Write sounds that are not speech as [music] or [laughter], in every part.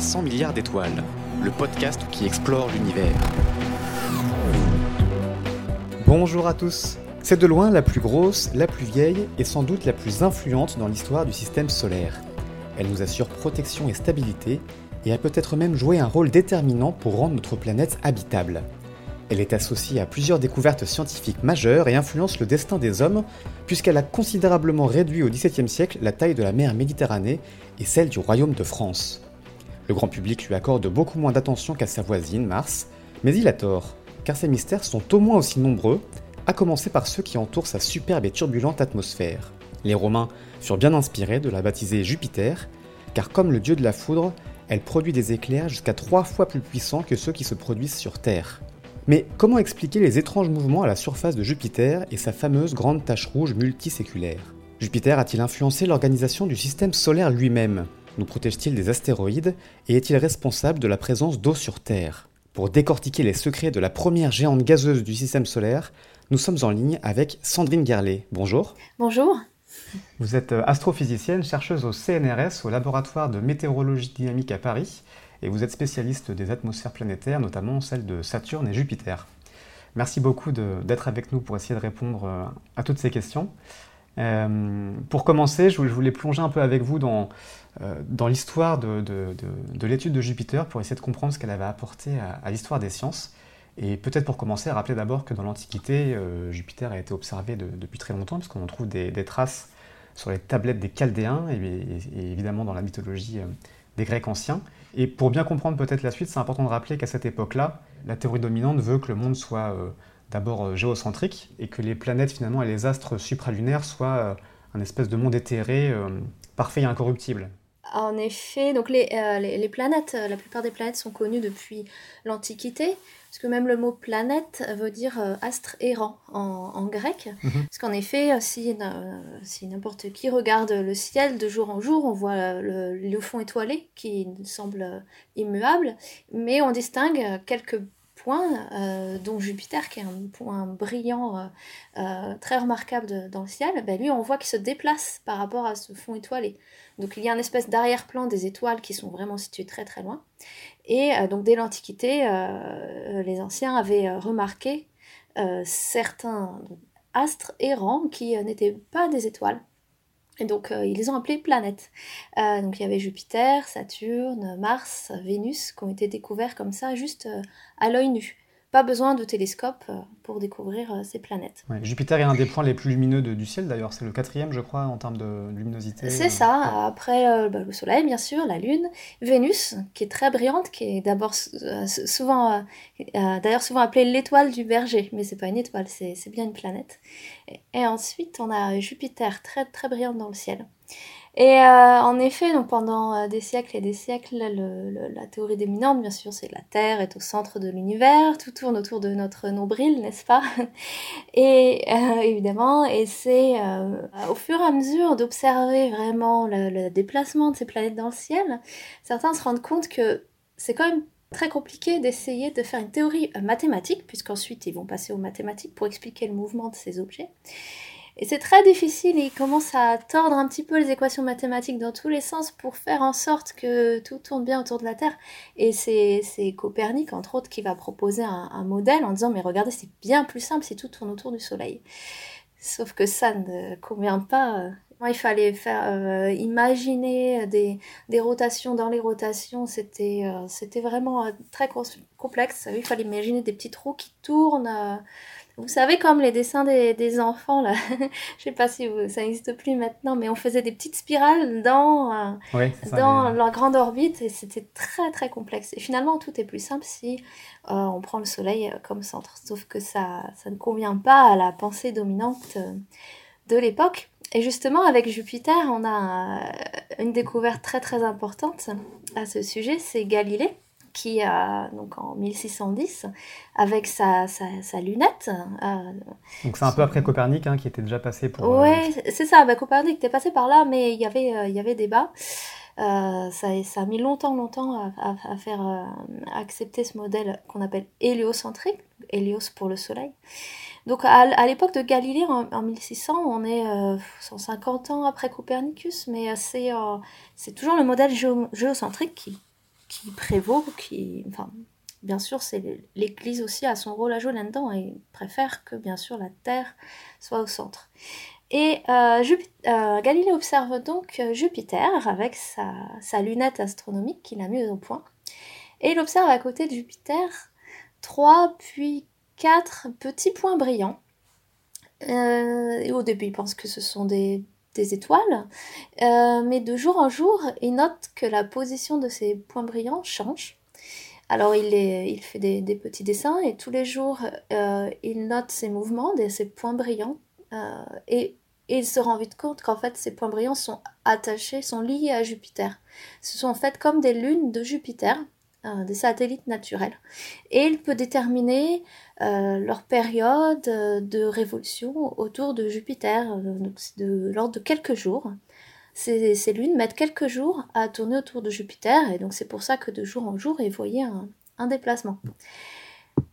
présente 300 milliards d'étoiles, le podcast qui explore l'univers. Bonjour à tous. C'est de loin la plus grosse, la plus vieille et sans doute la plus influente dans l'histoire du système solaire. Elle nous assure protection et stabilité et a peut-être même joué un rôle déterminant pour rendre notre planète habitable. Elle est associée à plusieurs découvertes scientifiques majeures et influence le destin des hommes, puisqu'elle a considérablement réduit au XVIIe siècle la taille de la mer Méditerranée et celle du royaume de France. Le grand public lui accorde beaucoup moins d'attention qu'à sa voisine, Mars, mais il a tort, car ses mystères sont au moins aussi nombreux, à commencer par ceux qui entourent sa superbe et turbulente atmosphère. Les Romains furent bien inspirés de la baptiser Jupiter, car comme le dieu de la foudre, elle produit des éclairs jusqu'à trois fois plus puissants que ceux qui se produisent sur Terre. Mais comment expliquer les étranges mouvements à la surface de Jupiter et sa fameuse grande tache rouge multiséculaire? Jupiter a-t-il influencé l'organisation du système solaire lui-même? Nous protège-t-il des astéroïdes et est-il responsable de la présence d'eau sur Terre? Pour décortiquer les secrets de la première géante gazeuse du système solaire, nous sommes en ligne avec Sandrine Garlet. Bonjour. Bonjour. Vous êtes astrophysicienne, chercheuse au CNRS, au laboratoire de météorologie dynamique à Paris, et vous êtes spécialiste des atmosphères planétaires, notamment celles de Saturne et Jupiter. Merci beaucoup d'être avec nous pour essayer de répondre euh, à toutes ces questions. Euh, pour commencer, je voulais plonger un peu avec vous dans, euh, l'histoire de, de, de, l'étude de Jupiter pour essayer de comprendre ce qu'elle avait apporté à, l'histoire des sciences. Et peut-être pour commencer, rappeler d'abord que dans l'Antiquité, Jupiter a été observé depuis très longtemps, puisqu'on trouve des, traces sur les tablettes des Chaldéens et, évidemment dans la mythologie des Grecs anciens. Et pour bien comprendre peut-être la suite, c'est important de rappeler qu'à cette époque-là, la théorie dominante veut que le monde soit euh, d'abord euh, géocentrique et que les planètes finalement et les astres supralunaires soient euh, un espèce de monde éthéré, parfait et incorruptible. En effet, donc les, les, planètes, la plupart des planètes sont connues depuis l'Antiquité. Parce que même le mot planète veut dire euh, astre errant en, grec. Mhm. Parce qu'en effet, euh, si, euh, si n'importe qui regarde le ciel de jour en jour, on voit le, le fond étoilé qui semble immuable, mais on distingue quelques points, dont Jupiter, qui est un point brillant très remarquable dans le ciel, ben lui, on voit qu'il se déplace par rapport à ce fond étoilé. Donc il y a une espèce d'arrière-plan des étoiles qui sont vraiment situées très très loin. Et euh, donc dès l'Antiquité, euh, euh, les anciens avaient remarqué certains astres errants qui n'étaient pas des étoiles. Et donc ils les ont appelés planètes. donc il y avait Jupiter, Saturne, Mars, Vénus qui ont été découverts comme ça juste à l'œil nu pas besoin de télescope euh, pour découvrir euh, ces planètes. Jupiter est un des points les plus lumineux du ciel d'ailleurs, c'est le quatrième je crois en termes de luminosité. C'est euh, ça, après bah, le Soleil bien sûr, la Lune, Vénus qui est très brillante, qui est d'abord souvent, d'ailleurs souvent appelée l'étoile du berger, mais c'est pas une étoile, c'est bien une planète. Et, ensuite on a Jupiter très très brillante dans le ciel. Et euh, en effet, donc pendant euh, des siècles et des siècles, la théorie dominante, bien sûr, c'est que la Terre est au centre de l'univers, tout tourne autour de notre nombril, n'est-ce pas? [laughs] Et euh, évidemment, et c'est au fur et à mesure d'observer vraiment le, déplacement de ces planètes dans le ciel, certains se rendent compte que c'est quand même très compliqué d'essayer de faire une théorie mathématique, puisqu'ensuite ils vont passer aux mathématiques pour expliquer le mouvement de ces objets. Et c'est très difficile, il commence à tordre un petit peu les équations mathématiques dans tous les sens pour faire en sorte que tout tourne bien autour de la Terre. Et c'est Copernic, entre autres, qui va proposer un, modèle en disant, mais regardez, c'est bien plus simple si tout tourne autour du Soleil. Sauf que ça ne convient pas. Il fallait faire euh, imaginer des, des, rotations dans les rotations, c'était euh, vraiment euh, très complexe. Il fallait imaginer des petits trous qui tournent vous savez, comme les dessins des, enfants, là, [laughs] je sais pas si ça n'existe plus maintenant, mais on faisait des petites spirales dans, euh, dans la grande orbite et c'était très très complexe. Et finalement, tout est plus simple si euh, on prend le Soleil euh, comme centre. Sauf que ça, ça ne convient pas à la pensée dominante de l'époque. Et justement, avec Jupiter, on a une découverte très très importante à ce sujet, c'est Galilée qui, a donc en 1610, avec sa, sa, lunette. Euh, donc c'est un peu après Copernic, hein, qui était déjà passé pour... Oui, euh, c'est ça, bah, Copernic était passé par là, mais il y avait, euh, il y avait débat. ça, ça, a mis longtemps, longtemps à, à, faire accepter ce modèle qu'on appelle héliocentrique, hélios pour le Soleil. Donc à, l'époque de Galilée, en, 1600, on est 150 ans après Copernicus, mais c'est c'est toujours le modèle géocentrique qui, qui prévaut, qui, enfin, bien sûr, c'est l'Église aussi a son rôle à jouer là-dedans et préfère que bien sûr la Terre soit au centre. Et euh, euh, Galilée observe donc euh, Jupiter avec sa, lunette astronomique qu'il a mise au point. Et il observe à côté de Jupiter trois puis quatre petits points brillants. au début, il pense que ce sont des, étoiles. mais de jour en jour, il note que la position de ces points brillants change. Alors il, il fait des, petits dessins et tous les jours, il note ses mouvements, ces points brillants. et et il se rend vite compte qu'en fait ces points brillants sont attachés, sont liés à Jupiter. Ce sont en fait comme des lunes de Jupiter, euh, des satellites naturels. Et il peut déterminer euh, leur période euh, de révolution autour de Jupiter, donc de l'ordre de quelques jours. Ces, lunes mettent quelques jours à tourner autour de Jupiter, et donc c'est pour ça que de jour en jour, il voyait un, déplacement.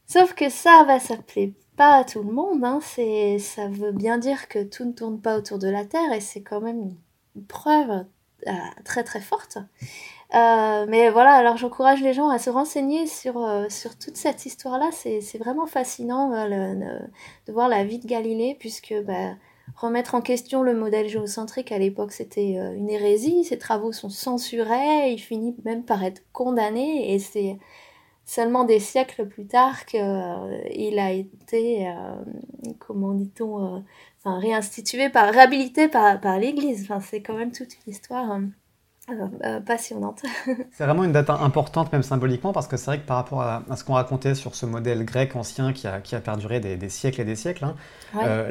Sauf que ça va s'appeler pas à tout le monde. Hein. C'est, ça veut bien dire que tout ne tourne pas autour de la Terre et c'est quand même une preuve euh, très très forte. Euh, mais voilà, alors j'encourage les gens à se renseigner sur, euh, sur toute cette histoire-là. C'est, vraiment fascinant de voir la vie de Galilée, puisque bah, remettre en question le modèle géocentrique à l'époque, c'était une hérésie. Ses travaux sont censurés, il finit même par être condamné, et c'est seulement des siècles plus tard qu'il euh, a été, euh, comment dit-on, euh, réinstitué, par, réhabilité par, par l'Église. Enfin, c'est quand même toute une histoire passionnante. [laughs] c'est vraiment une date importante, même symboliquement, parce que c'est vrai que par rapport à, ce qu'on racontait sur ce modèle grec ancien qui a, qui a perduré des, siècles et des siècles, hein,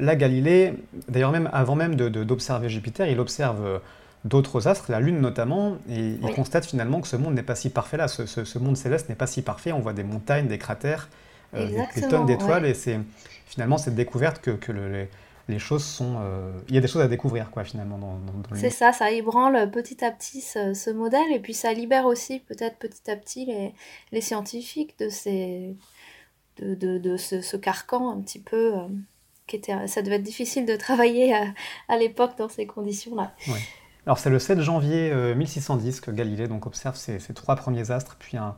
là, Galilée, d'ailleurs même avant même d'observer Jupiter, il observe d'autres astres, la Lune notamment, et il constate finalement que ce monde n'est pas si parfait là, ce, monde céleste n'est pas si parfait, on voit des montagnes, des cratères, euh, des, tonnes d'étoiles, et c'est finalement cette découverte que, les, choses sont... Euh, il y a des choses à découvrir, quoi, finalement. Dans, c'est ça, ça ébranle petit à petit ce, modèle, et puis ça libère aussi peut-être petit à petit les, scientifiques de, ces, de, ce, carcan un petit peu... Euh, qui était, ça devait être difficile de travailler à, l'époque dans ces conditions-là. Alors c'est le 7 janvier 1610 euh, que Galilée donc, observe ces, trois premiers astres, puis un,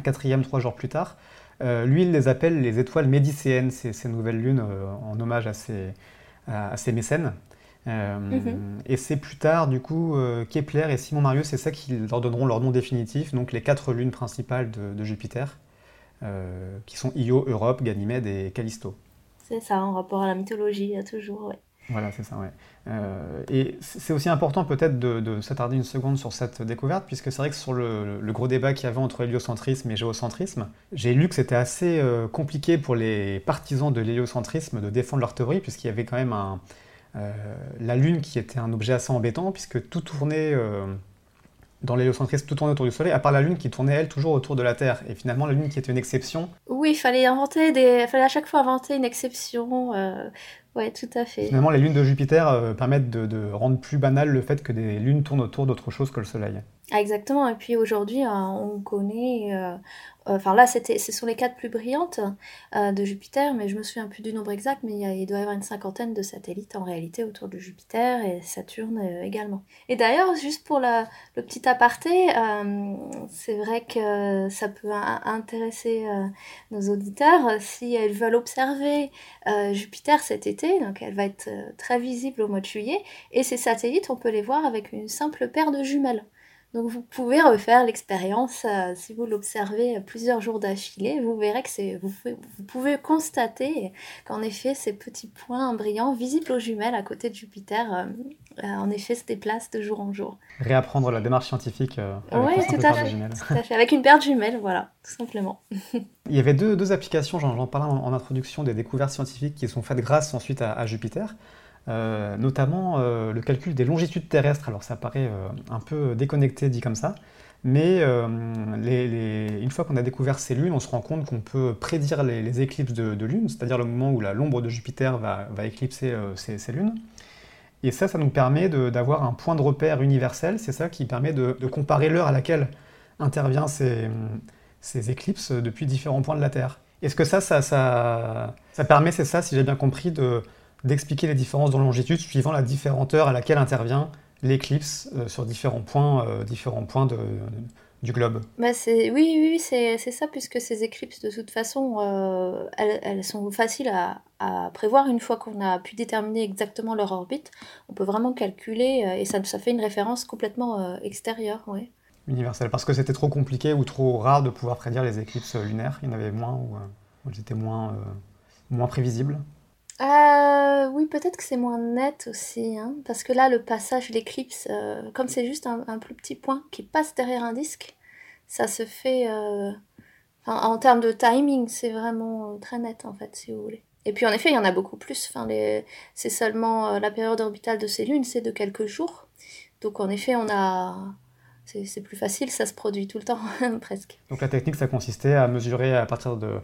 quatrième trois jours plus tard. Euh, lui, il les appelle les étoiles médicéennes, ces, ces nouvelles lunes, euh, en hommage à ses, à, ses mécènes. Mhm. Et c'est plus tard, du coup, Kepler et Simon Marius, c'est ça qui leur donneront leur nom définitif, donc les quatre lunes principales de, Jupiter, qui sont Io, Europe, Ganymède et Callisto. C'est ça, en rapport à la mythologie, toujours, ouais. Voilà, c'est ça, ouais. Euh, et c'est aussi important peut-être de, s'attarder une seconde sur cette découverte, puisque c'est vrai que sur le, gros débat qu'il y avait entre héliocentrisme et géocentrisme, j'ai lu que c'était assez euh, compliqué pour les partisans de l'héliocentrisme de défendre leur théorie, puisqu'il y avait quand même euh, la Lune qui était un objet assez embêtant, puisque tout tournait dans l'héliocentrisme, tout tournait autour du Soleil, à part la Lune qui tournait, elle, toujours autour de la Terre. Et finalement, la Lune qui était une exception. Oui, il fallait inventer des... Il fallait à chaque fois inventer une exception. Euh... Ouais, tout à fait. Finalement, les lunes de Jupiter euh, permettent de, de, rendre plus banal le fait que des lunes tournent autour d'autre chose que le Soleil. Ah, exactement. Et puis aujourd'hui, hein, on connaît, euh, Enfin là, c'était, ce sont les quatre plus brillantes euh, de Jupiter, mais je me souviens plus du nombre exact, mais il, doit y avoir une cinquantaine de satellites en réalité autour de Jupiter et Saturne euh, également. Et d'ailleurs, juste pour le petit aparté, euh, c'est vrai que ça peut intéresser nos auditeurs si elles veulent observer Jupiter cet été, donc elle va être très visible au mois de juillet, et ces satellites, on peut les voir avec une simple paire de jumelles. Donc vous pouvez refaire l'expérience euh, si vous l'observez plusieurs jours d'affilée. Vous verrez que c'est, vous, pouvez constater qu'en effet ces petits points brillants visibles aux jumelles à côté de Jupiter, euh, euh, en effet se déplacent de jour en jour. Réapprendre la démarche scientifique. oui, tout, à fait, Avec une paire de jumelles, voilà, tout simplement. [laughs] Il y avait deux, applications, j'en parlais en, introduction, des découvertes scientifiques qui sont faites grâce ensuite à Jupiter. Euh, notamment euh, le calcul des longitudes terrestres. Alors ça paraît euh, un peu déconnecté dit comme ça, mais une fois qu'on a découvert ces lunes, on se rend compte qu'on peut prédire les, éclipses de, lune, c'est-à-dire le moment où l'ombre de Jupiter va, éclipser ces, lunes. Et ça, ça nous permet d'avoir un point de repère universel, c'est ça qui permet de, comparer l'heure à laquelle intervient ces, éclipses depuis différents points de la Terre. Est-ce que ça, ça Ça permet, c'est ça, si j'ai bien compris, de, d'expliquer les différences de longitude suivant la différente heure à laquelle intervient l'éclipse euh, sur différents points, euh, différents points de, du globe. Bah c'est, oui, oui, c'est, c'est ça, puisque ces éclipses, de toute façon, euh, elles, elles, sont faciles à, à, prévoir. Une fois qu'on a pu déterminer exactement leur orbite, on peut vraiment calculer, et ça, ça fait une référence complètement extérieure. Ouais. Universelle, parce que c'était trop compliqué ou trop rare de pouvoir prédire les éclipses lunaires. Il y en avait moins ou, ou elles étaient moins, moins prévisibles. Euh, oui, peut-être que c'est moins net aussi, hein, parce que là, le passage, l'éclipse, euh, comme c'est juste un, plus petit point qui passe derrière un disque, ça se fait... Euh, en, termes de timing, c'est vraiment très net, en fait, si vous voulez. Et puis, en effet, il y en a beaucoup plus. Enfin. C'est seulement la période orbitale de ces lunes, c'est de quelques jours. Donc, en effet, on a... C'est plus facile, ça se produit tout le temps, [laughs] presque. Donc, la technique, ça consistait à mesurer à partir de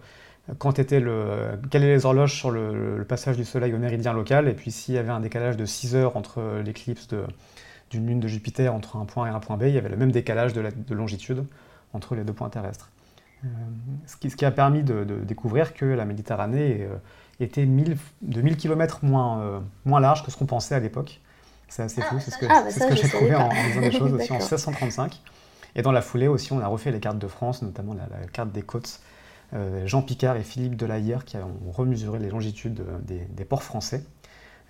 quand était le, quelles étaient les horloges sur le, le, passage du Soleil au méridien local, et puis s'il y avait un décalage de 6 heures entre l'éclipse d'une lune de Jupiter entre un point et un point B, il y avait le même décalage de, la, de longitude entre les deux points terrestres. Euh, ce, qui, ce, qui, a permis de, de, découvrir que la Méditerranée euh, était 1000, de 1000 km moins, euh, moins large que ce qu'on pensait à l'époque. C'est assez fou, c'est ce que, ah, bah ce que j'ai trouvé en, en, faisant des choses aussi en [laughs] 1635. Et dans la foulée aussi, on a refait les cartes de France, notamment la, la carte des côtes Jean Picard et Philippe Delahière qui ont remesuré les longitudes euh, des, des ports français.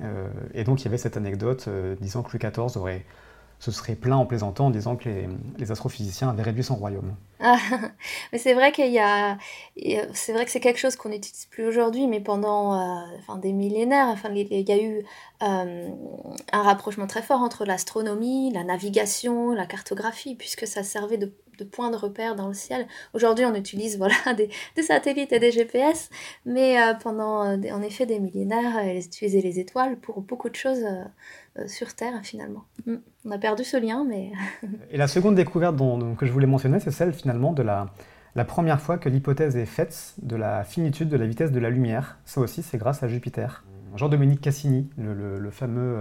Euh, et donc il y avait cette anecdote disant que Louis XIV aurait se serait plaint en plaisantant en disant que les, astrophysiciens avaient réduit son royaume. Ah, [laughs] mais c'est vrai qu'il y a, c'est vrai que c'est quelque chose qu'on n'utilise plus aujourd'hui, mais pendant euh, enfin, des millénaires, enfin, il y a eu euh, un rapprochement très fort entre l'astronomie, la navigation, la cartographie, puisque ça servait de, point de repère dans le ciel. Aujourd'hui, on utilise [laughs] voilà, des, satellites et des GPS, mais euh, pendant en effet des millénaires, ils utilisaient les étoiles pour beaucoup de choses sur Terre finalement. Mm. On a perdu ce lien, mais... Et la seconde découverte dont, dont, que je voulais mentionner, c'est celle finalement de la, la première fois que l'hypothèse est faite de la finitude de la vitesse de la lumière. Ça aussi, c'est grâce à Jupiter. Jean-Dominique Cassini, le, le, le fameux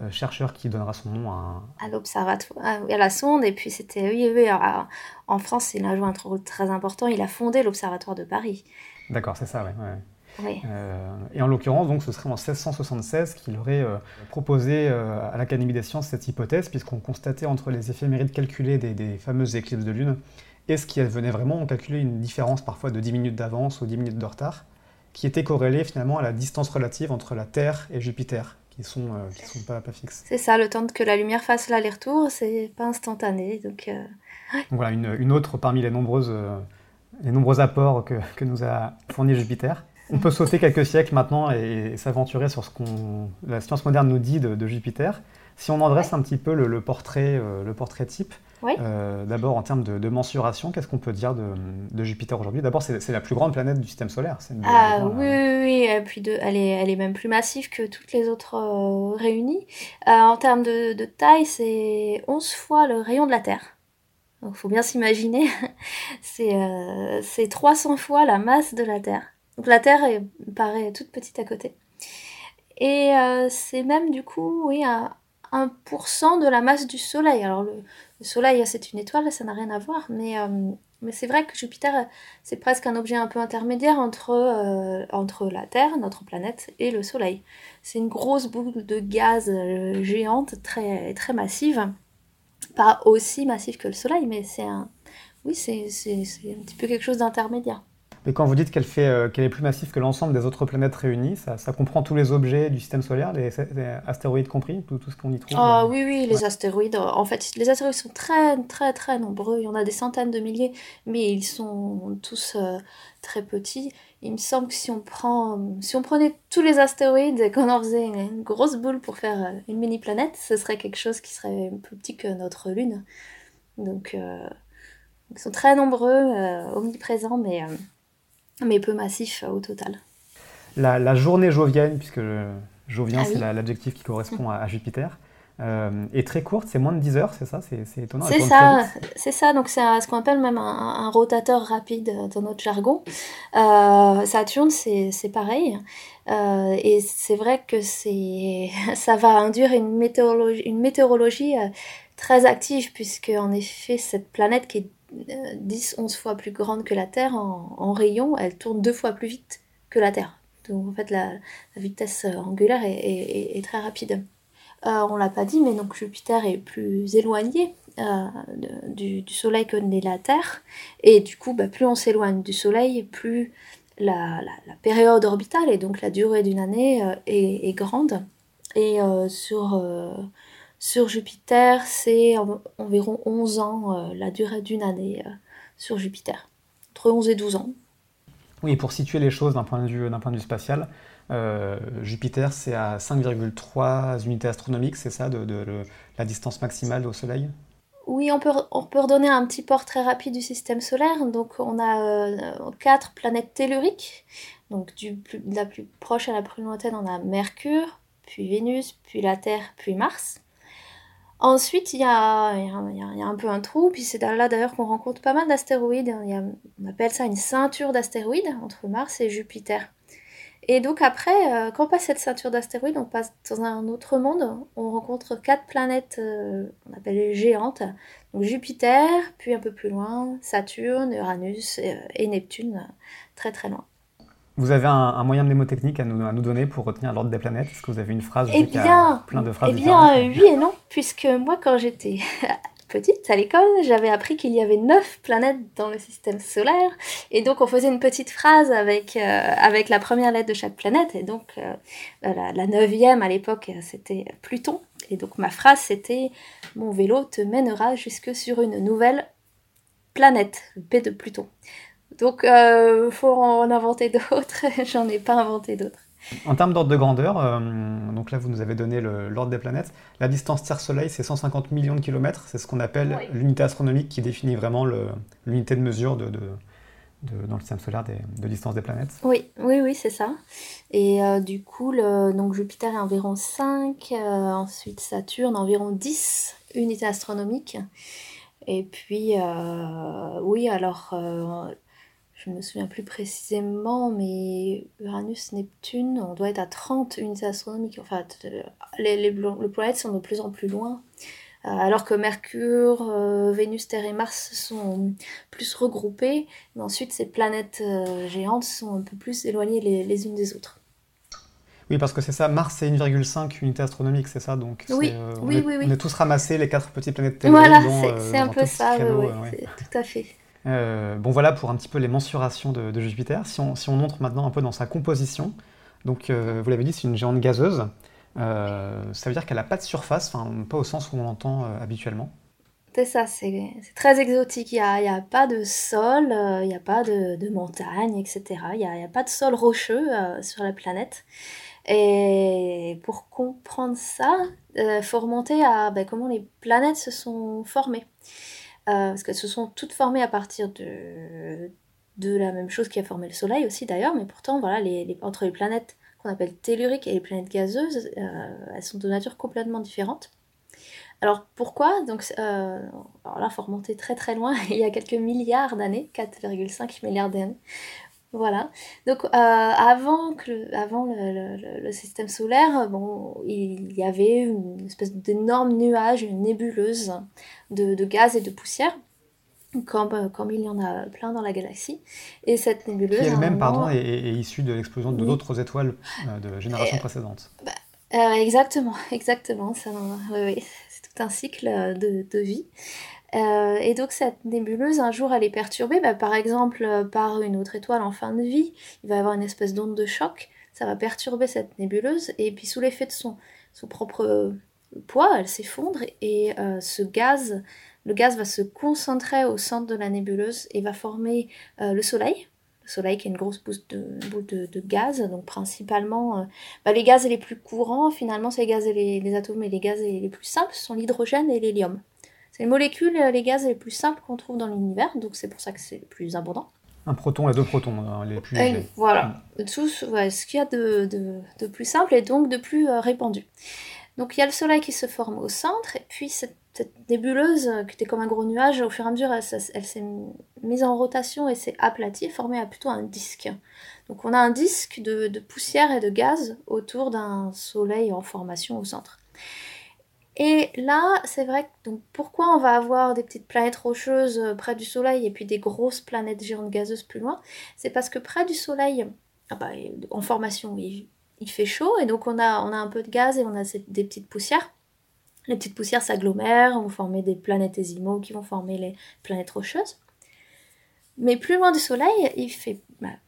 euh, chercheur qui donnera son nom à, à l'observatoire, à, la sonde. Et puis c'était, oui, oui, à, en France, il a joué un rôle très important. Il a fondé l'observatoire de Paris. D'accord, c'est ça, oui. Ouais. Oui. Euh, et en l'occurrence, donc, ce serait en 1676 qu'il aurait euh, proposé euh, à l'Académie des sciences cette hypothèse, puisqu'on constatait entre les éphémérides calculées des, des, fameuses éclipses de lune et ce qui advenait vraiment, on calculait une différence parfois de 10 minutes d'avance ou 10 minutes de retard, qui était corrélée finalement à la distance relative entre la Terre et Jupiter, qui sont, qui sont pas, pas fixes. C'est ça, le temps que la lumière fasse l'aller-retour, c'est pas instantané. Donc, voilà, une, une, autre parmi les, nombreuses, les nombreux apports que, que nous a fourni Jupiter. On peut sauter quelques siècles maintenant et, et s'aventurer sur ce que la science moderne nous dit de, de Jupiter. Si on en dresse un petit peu le, le portrait, euh, le portrait type, oui. euh, d'abord en termes de, de mensuration, qu'est-ce qu'on peut dire de, de Jupiter aujourd'hui? D'abord, c'est la plus grande planète du système solaire. Ah oui, oui, oui, et puis de, elle, est, elle est même plus massive que toutes les autres euh, réunies. En termes de, taille, c'est 11 fois le rayon de la Terre. Donc, il faut bien s'imaginer, [laughs] c'est euh, 300 fois la masse de la Terre. Donc la Terre paraît toute petite à côté. Et euh, c'est même du coup, oui, à 1% de la masse du Soleil. Alors le, le Soleil, c'est une étoile, ça n'a rien à voir, mais, euh, mais c'est vrai que Jupiter, c'est presque un objet un peu intermédiaire entre, euh, entre la Terre, notre planète, et le Soleil. C'est une grosse boule de gaz géante, très, très massive. Pas aussi massive que le Soleil, mais c'est un... Oui, c'est un petit peu quelque chose d'intermédiaire. Mais quand vous dites qu'elle euh, qu est plus massive que l'ensemble des autres planètes réunies, ça, ça, comprend tous les objets du système solaire, les, les astéroïdes compris, tout, tout ce qu'on y trouve Ah oui, oui, les ouais. astéroïdes. En fait, les astéroïdes sont très, très, très nombreux. Il y en a des centaines de milliers, mais ils sont tous euh, très petits. Il me semble que si on, prend, si on prenait tous les astéroïdes et qu'on en faisait une, une, grosse boule pour faire euh, une mini-planète, ce serait quelque chose qui serait plus petit que notre Lune. Donc, euh, ils sont très nombreux, euh, omniprésents, mais mais peu massif euh, au total. La, la journée jovienne, puisque jovien ah, c'est l'adjectif qui correspond à, à Jupiter, euh, est très courte, c'est moins de 10 heures, c'est ça? C'est étonnant. C'est ça, c'est ça, donc c'est ce qu'on appelle même un, un, rotateur rapide dans notre jargon. Euh, Saturne, c'est pareil. Euh, et c'est vrai que [laughs] ça va induire une météorologie, une météorologie euh, très active, puisque en effet, cette planète qui est 10, 11 fois plus grande que la Terre en, rayon, elle tourne deux fois plus vite que la Terre. Donc en fait, la, vitesse angulaire est, très rapide. Euh, on l'a pas dit, mais donc Jupiter est plus éloigné euh, du, Soleil que n'est la Terre. Et du coup, bah, plus on s'éloigne du Soleil, plus la, période orbitale et donc la durée d'une année euh, est, grande. Et sur, sur Jupiter, c'est environ 11 ans la durée d'une année sur Jupiter. Entre 11 et 12 ans. Oui, pour situer les choses d'un point, de vue, point de vue spatial, euh, Jupiter, c'est à 5,3 unités astronomiques, c'est ça, de, la distance maximale au Soleil? Oui, on peut, on peut redonner un petit portrait rapide du système solaire. Donc, on a euh, quatre planètes telluriques. Donc, du de la plus proche à la plus lointaine, on a Mercure, puis Vénus, puis la Terre, puis Mars. Ensuite, il y a, un peu un trou, puis c'est là d'ailleurs qu'on rencontre pas mal d'astéroïdes. On appelle ça une ceinture d'astéroïdes entre Mars et Jupiter. Et donc après, euh, quand on passe cette ceinture d'astéroïdes, on passe dans un autre monde. On rencontre quatre planètes, euh, on appelle géantes. Donc Jupiter, puis un peu plus loin, Saturne, Uranus et, et Neptune, très très loin. Vous avez un, moyen mnémotechnique à nous, à nous donner pour retenir l'ordre des planètes? Est-ce que vous avez une phrase Eh bien, plein de phrases eh bien oui et non, puisque moi, quand j'étais [laughs] petite à l'école, j'avais appris qu'il y avait neuf planètes dans le système solaire, et donc on faisait une petite phrase avec, euh, avec la première lettre de chaque planète, et donc euh, la, la neuvième à l'époque, c'était Pluton, et donc ma phrase c'était « Mon vélo te mènera jusque sur une nouvelle planète, le P de Pluton ». Donc, il euh, faut en inventer d'autres. [laughs] J'en ai pas inventé d'autres. En termes d'ordre de grandeur, euh, donc là vous nous avez donné l'ordre des planètes. La distance Terre-Soleil, c'est 150 millions de kilomètres. C'est ce qu'on appelle l'unité astronomique qui définit vraiment l'unité de mesure de, dans le système solaire de distance des planètes. Oui, oui, oui, c'est ça. Et euh, du coup, le, donc Jupiter est environ 5, ensuite Saturne environ 10 unités astronomiques. Et puis, oui, alors je ne me souviens plus précisément, mais Uranus, Neptune, on doit être à 30 unités astronomiques. Enfin, les, les, planètes sont de plus en plus loin. Euh, alors que Mercure, euh, Vénus, Terre et Mars sont plus regroupées. Mais ensuite, ces planètes euh, géantes sont un peu plus éloignées les, unes des autres. Oui, parce que c'est ça, Mars c'est 1,5 unités astronomiques, c'est ça donc oui, oui, oui, on, est, tous ramassés, les quatre petites planètes Voilà, c'est un peu ça, tout à fait. Euh, bon voilà pour un petit peu les mensurations de, Jupiter. Si on, montre maintenant un peu dans sa composition, donc euh, vous l'avez dit, c'est une géante gazeuse. Euh, ça veut dire qu'elle n'a pas de surface, pas au sens où on l'entend habituellement. C'est ça, c'est très exotique. Il n'y a, pas de sol, il n'y a pas de, de montagne, etc. Il n'y a, a, pas de sol rocheux sur la planète. Et pour comprendre ça, il faut remonter à ben, comment les planètes se sont formées. Euh, parce qu'elles se sont toutes formées à partir de, de la même chose qui a formé le Soleil aussi d'ailleurs, mais pourtant, voilà, les, entre les planètes qu'on appelle telluriques et les planètes gazeuses, euh, elles sont de nature complètement différente. Alors pourquoi? Donc euh, alors là, il faut remonter très très loin, [laughs] il y a quelques milliards d'années, 4,5 milliards d'années, voilà. Donc euh, avant, que, avant le, système solaire, bon, il y avait une espèce d'énorme nuage, une nébuleuse de, gaz et de poussière. Comme, euh, comme, il y en a plein dans la galaxie. Et cette nébuleuse. Qui elle-même, pardon, est, issue de l'explosion de d'autres étoiles euh, de générations précédentes. Bah, exactement, [laughs] exactement. Ça, oui, c'est tout un cycle de, de vie. Euh, et donc cette nébuleuse, un jour, elle est perturbée, bah, par exemple euh, par une autre étoile en fin de vie. Il va y avoir une espèce d'onde de choc, ça va perturber cette nébuleuse, et puis sous l'effet de son, son propre poids, elle s'effondre, et euh, ce gaz, le gaz va se concentrer au centre de la nébuleuse et va former le Soleil. Le Soleil qui est une grosse boule de, gaz, donc principalement bah, les gaz les plus courants, finalement, c'est les gaz et les, les atomes et les gaz les plus simples, sont l'hydrogène et l'hélium. C'est les molécules, euh, les gaz les plus simples qu'on trouve dans l'univers, donc c'est pour ça que c'est le plus abondant. Un proton et deux protons, hein, les plus légers. Voilà, tout ce qu'il y a de, de, plus simple et donc de plus euh, répandu. Donc il y a le Soleil qui se forme au centre, et puis cette, nébuleuse euh, qui était comme un gros nuage, au fur et à mesure, elle, elle s'est mise en rotation et s'est aplatie, formée à plutôt un disque. Donc on a un disque de, de poussière et de gaz autour d'un Soleil en formation au centre. Et là, c'est vrai que donc, pourquoi on va avoir des petites planètes rocheuses euh, près du Soleil et puis des grosses planètes géantes gazeuses plus loin? C'est parce que près du Soleil, ah bah, en formation, il, fait chaud, et donc on a, un peu de gaz et on a des petites poussières. Les petites poussières s'agglomèrent, vont former des planétésimaux qui vont former les planètes rocheuses. Mais plus loin du Soleil, il fait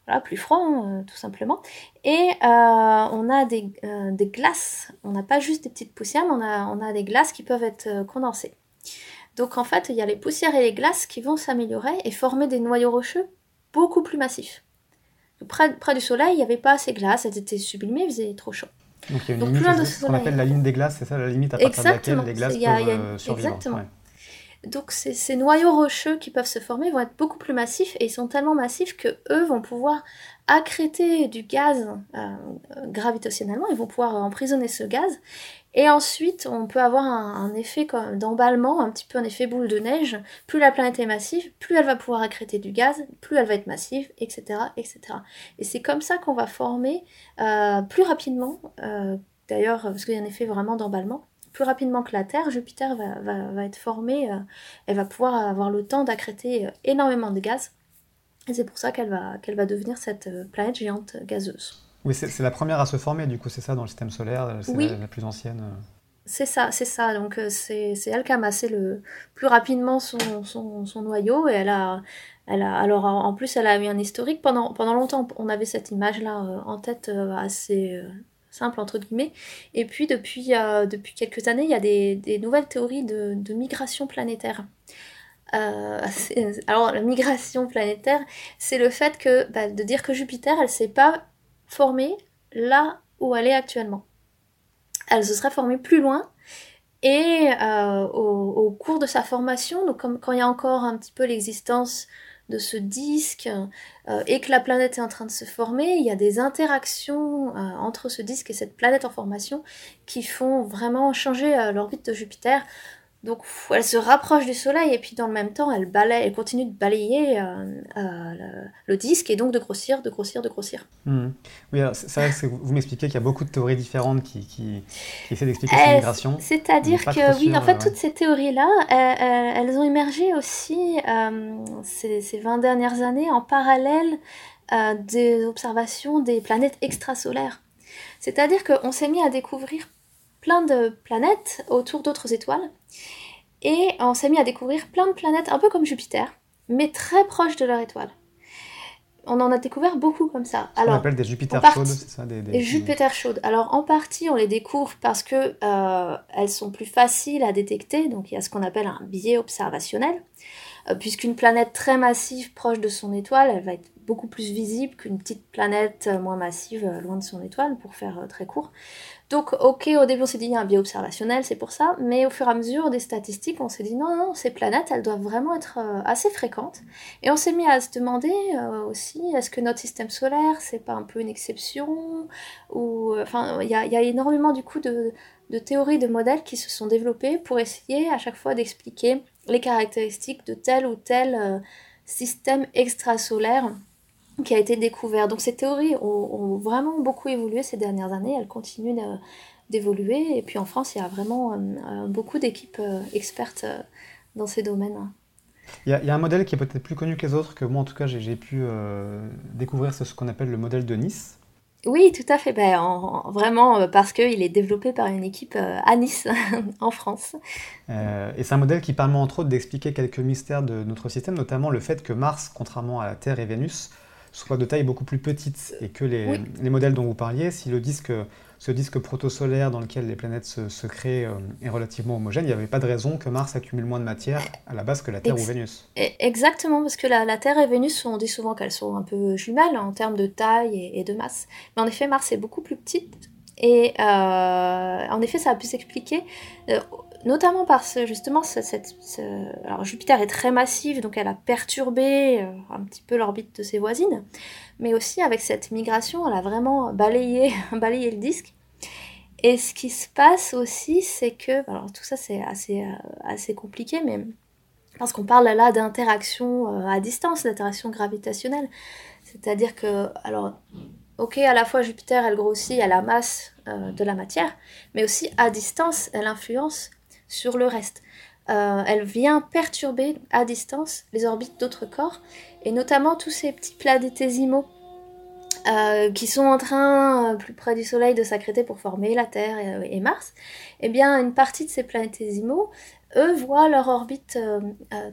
bah, plus froid, hein, tout simplement. Et euh, on a des, euh, des glaces. On n'a pas juste des petites poussières, mais on a, on a des glaces qui peuvent être euh, condensées. Donc en fait, il y a les poussières et les glaces qui vont s'améliorer et former des noyaux rocheux beaucoup plus massifs. Près, près du Soleil, il n'y avait pas assez de glaces, elles étaient sublimées, il faisait trop chaud. Donc il y a une limite, ce qu'on appelle la ligne des glaces, c'est ça la limite à partir Exactement. de laquelle les glaces peuvent survivre. Exactement. Donc ces, noyaux rocheux qui peuvent se former vont être beaucoup plus massifs et ils sont tellement massifs que eux vont pouvoir accréter du gaz euh, gravitationnellement, ils vont pouvoir emprisonner ce gaz et ensuite on peut avoir un, effet d'emballement, un petit peu un effet boule de neige. Plus la planète est massive, plus elle va pouvoir accréter du gaz, plus elle va être massive, etc. etc. Et c'est comme ça qu'on va former euh, plus rapidement, euh, d'ailleurs parce qu'il y a un effet vraiment d'emballement, plus rapidement que la Terre, Jupiter va, être formée, euh, elle va pouvoir avoir le temps d'accréter euh, énormément de gaz. Et c'est pour ça qu'elle va, qu'elle va devenir cette euh, planète géante gazeuse. Oui, c'est la première à se former, du coup, c'est ça dans le système solaire, c'est la, plus ancienne. C'est ça, c'est ça. Donc c'est elle qui a massé le plus rapidement son, son, noyau et elle a, elle a, alors en plus elle a eu un historique pendant pendant longtemps. On avait cette image là en tête assez simple entre guillemets. Et puis depuis, euh, depuis quelques années, il y a des, nouvelles théories de, migration planétaire. Euh, [laughs] alors la migration planétaire, c'est le fait que bah, de dire que Jupiter, elle s'est pas formée là où elle est actuellement. Elle se serait formée plus loin. Et euh, au, au, cours de sa formation, donc comme, quand il y a encore un petit peu l'existence de ce disque euh, et que la planète est en train de se former, il y a des interactions euh, entre ce disque et cette planète en formation qui font vraiment changer euh, l'orbite de Jupiter. Donc elle se rapproche du Soleil et puis dans le même temps elle balaye, elle continue de balayer le, disque et donc de grossir, de grossir, de grossir. Hmm. Oui, c'est vrai que vous m'expliquez qu'il y a beaucoup de théories différentes qui, qui, essaient d'expliquer cette migration. C'est-à-dire que oui, en fait toutes ces théories-là, elles ont émergé aussi ces, ces, 20 dernières années en parallèle des observations des planètes extrasolaires. C'est-à-dire qu'on s'est mis à découvrir plein de planètes autour d'autres étoiles. Et on s'est mis à découvrir plein de planètes, un peu comme Jupiter, mais très proches de leur étoile. On en a découvert beaucoup comme ça. Alors, on appelle des Jupiter chaudes, c'est ça des, Jupiter chaudes. Alors en partie, on les découvre parce que euh, elles sont plus faciles à détecter. Donc il y a ce qu'on appelle un biais observationnel, euh, puisqu'une planète très massive proche de son étoile, elle va être beaucoup plus visible qu'une petite planète euh, moins massive loin de son étoile, pour faire très court. Donc, ok, au début on s'est dit il y a un biais observationnel, c'est pour ça, mais au fur et à mesure des statistiques, on s'est dit non, non, ces planètes, elles doivent vraiment être euh, assez fréquentes. Et on s'est mis à se demander euh, aussi, est-ce que notre système solaire, c'est pas un peu une exception Ou, euh, enfin, il y a, énormément du coup de, de théories, de modèles qui se sont développés pour essayer à chaque fois d'expliquer les caractéristiques de tel ou tel système extrasolaire qui a été découvert. Donc ces théories ont, vraiment beaucoup évolué ces dernières années, elles continuent d'évoluer. Et puis en France, il y a vraiment euh, euh, beaucoup d'équipes euh, expertes dans ces domaines. Il y, a, un modèle qui est peut-être plus connu que les autres, que moi en tout cas j'ai pu découvrir, c'est ce qu'on appelle le modèle de Nice. Oui, tout à fait. Ben, vraiment parce qu'il est développé par une équipe à Nice, [laughs] en France. et c'est un modèle qui permet entre autres d'expliquer quelques mystères de notre système, notamment le fait que Mars, contrairement à la Terre et Vénus, soit de taille beaucoup plus petite et que les, les, modèles dont vous parliez, si le disque, ce disque protosolaire dans lequel les planètes se, créent euh, est relativement homogène, il n'y avait pas de raison que Mars accumule moins de matière à la base que la Terre ou Vénus. Exactement, parce que la, Terre et Vénus, on dit souvent qu'elles sont un peu jumelles en termes de taille et, de masse. Mais en effet, Mars est beaucoup plus petite. Et euh, en effet, ça a pu s'expliquer euh, notamment parce justement cette, alors Jupiter est très massive donc elle a perturbé euh, un petit peu l'orbite de ses voisines. Mais aussi avec cette migration elle a vraiment balayé [laughs] balayé le disque. Et ce qui se passe aussi c'est que alors tout ça c'est assez euh, assez compliqué mais parce qu'on parle là d'interaction euh, à distance d'interaction gravitationnelle c'est-à-dire que alors ok, à la fois Jupiter, elle grossit à la masse de la matière, mais aussi à distance, elle influence sur le reste. Euh, elle vient perturber à distance les orbites d'autres corps, et notamment tous ces petits planétésimaux qui sont en train, plus près du Soleil, de s'accréter pour former la Terre et, Mars, eh bien, une partie de ces planétésimaux, eux, voient leur orbite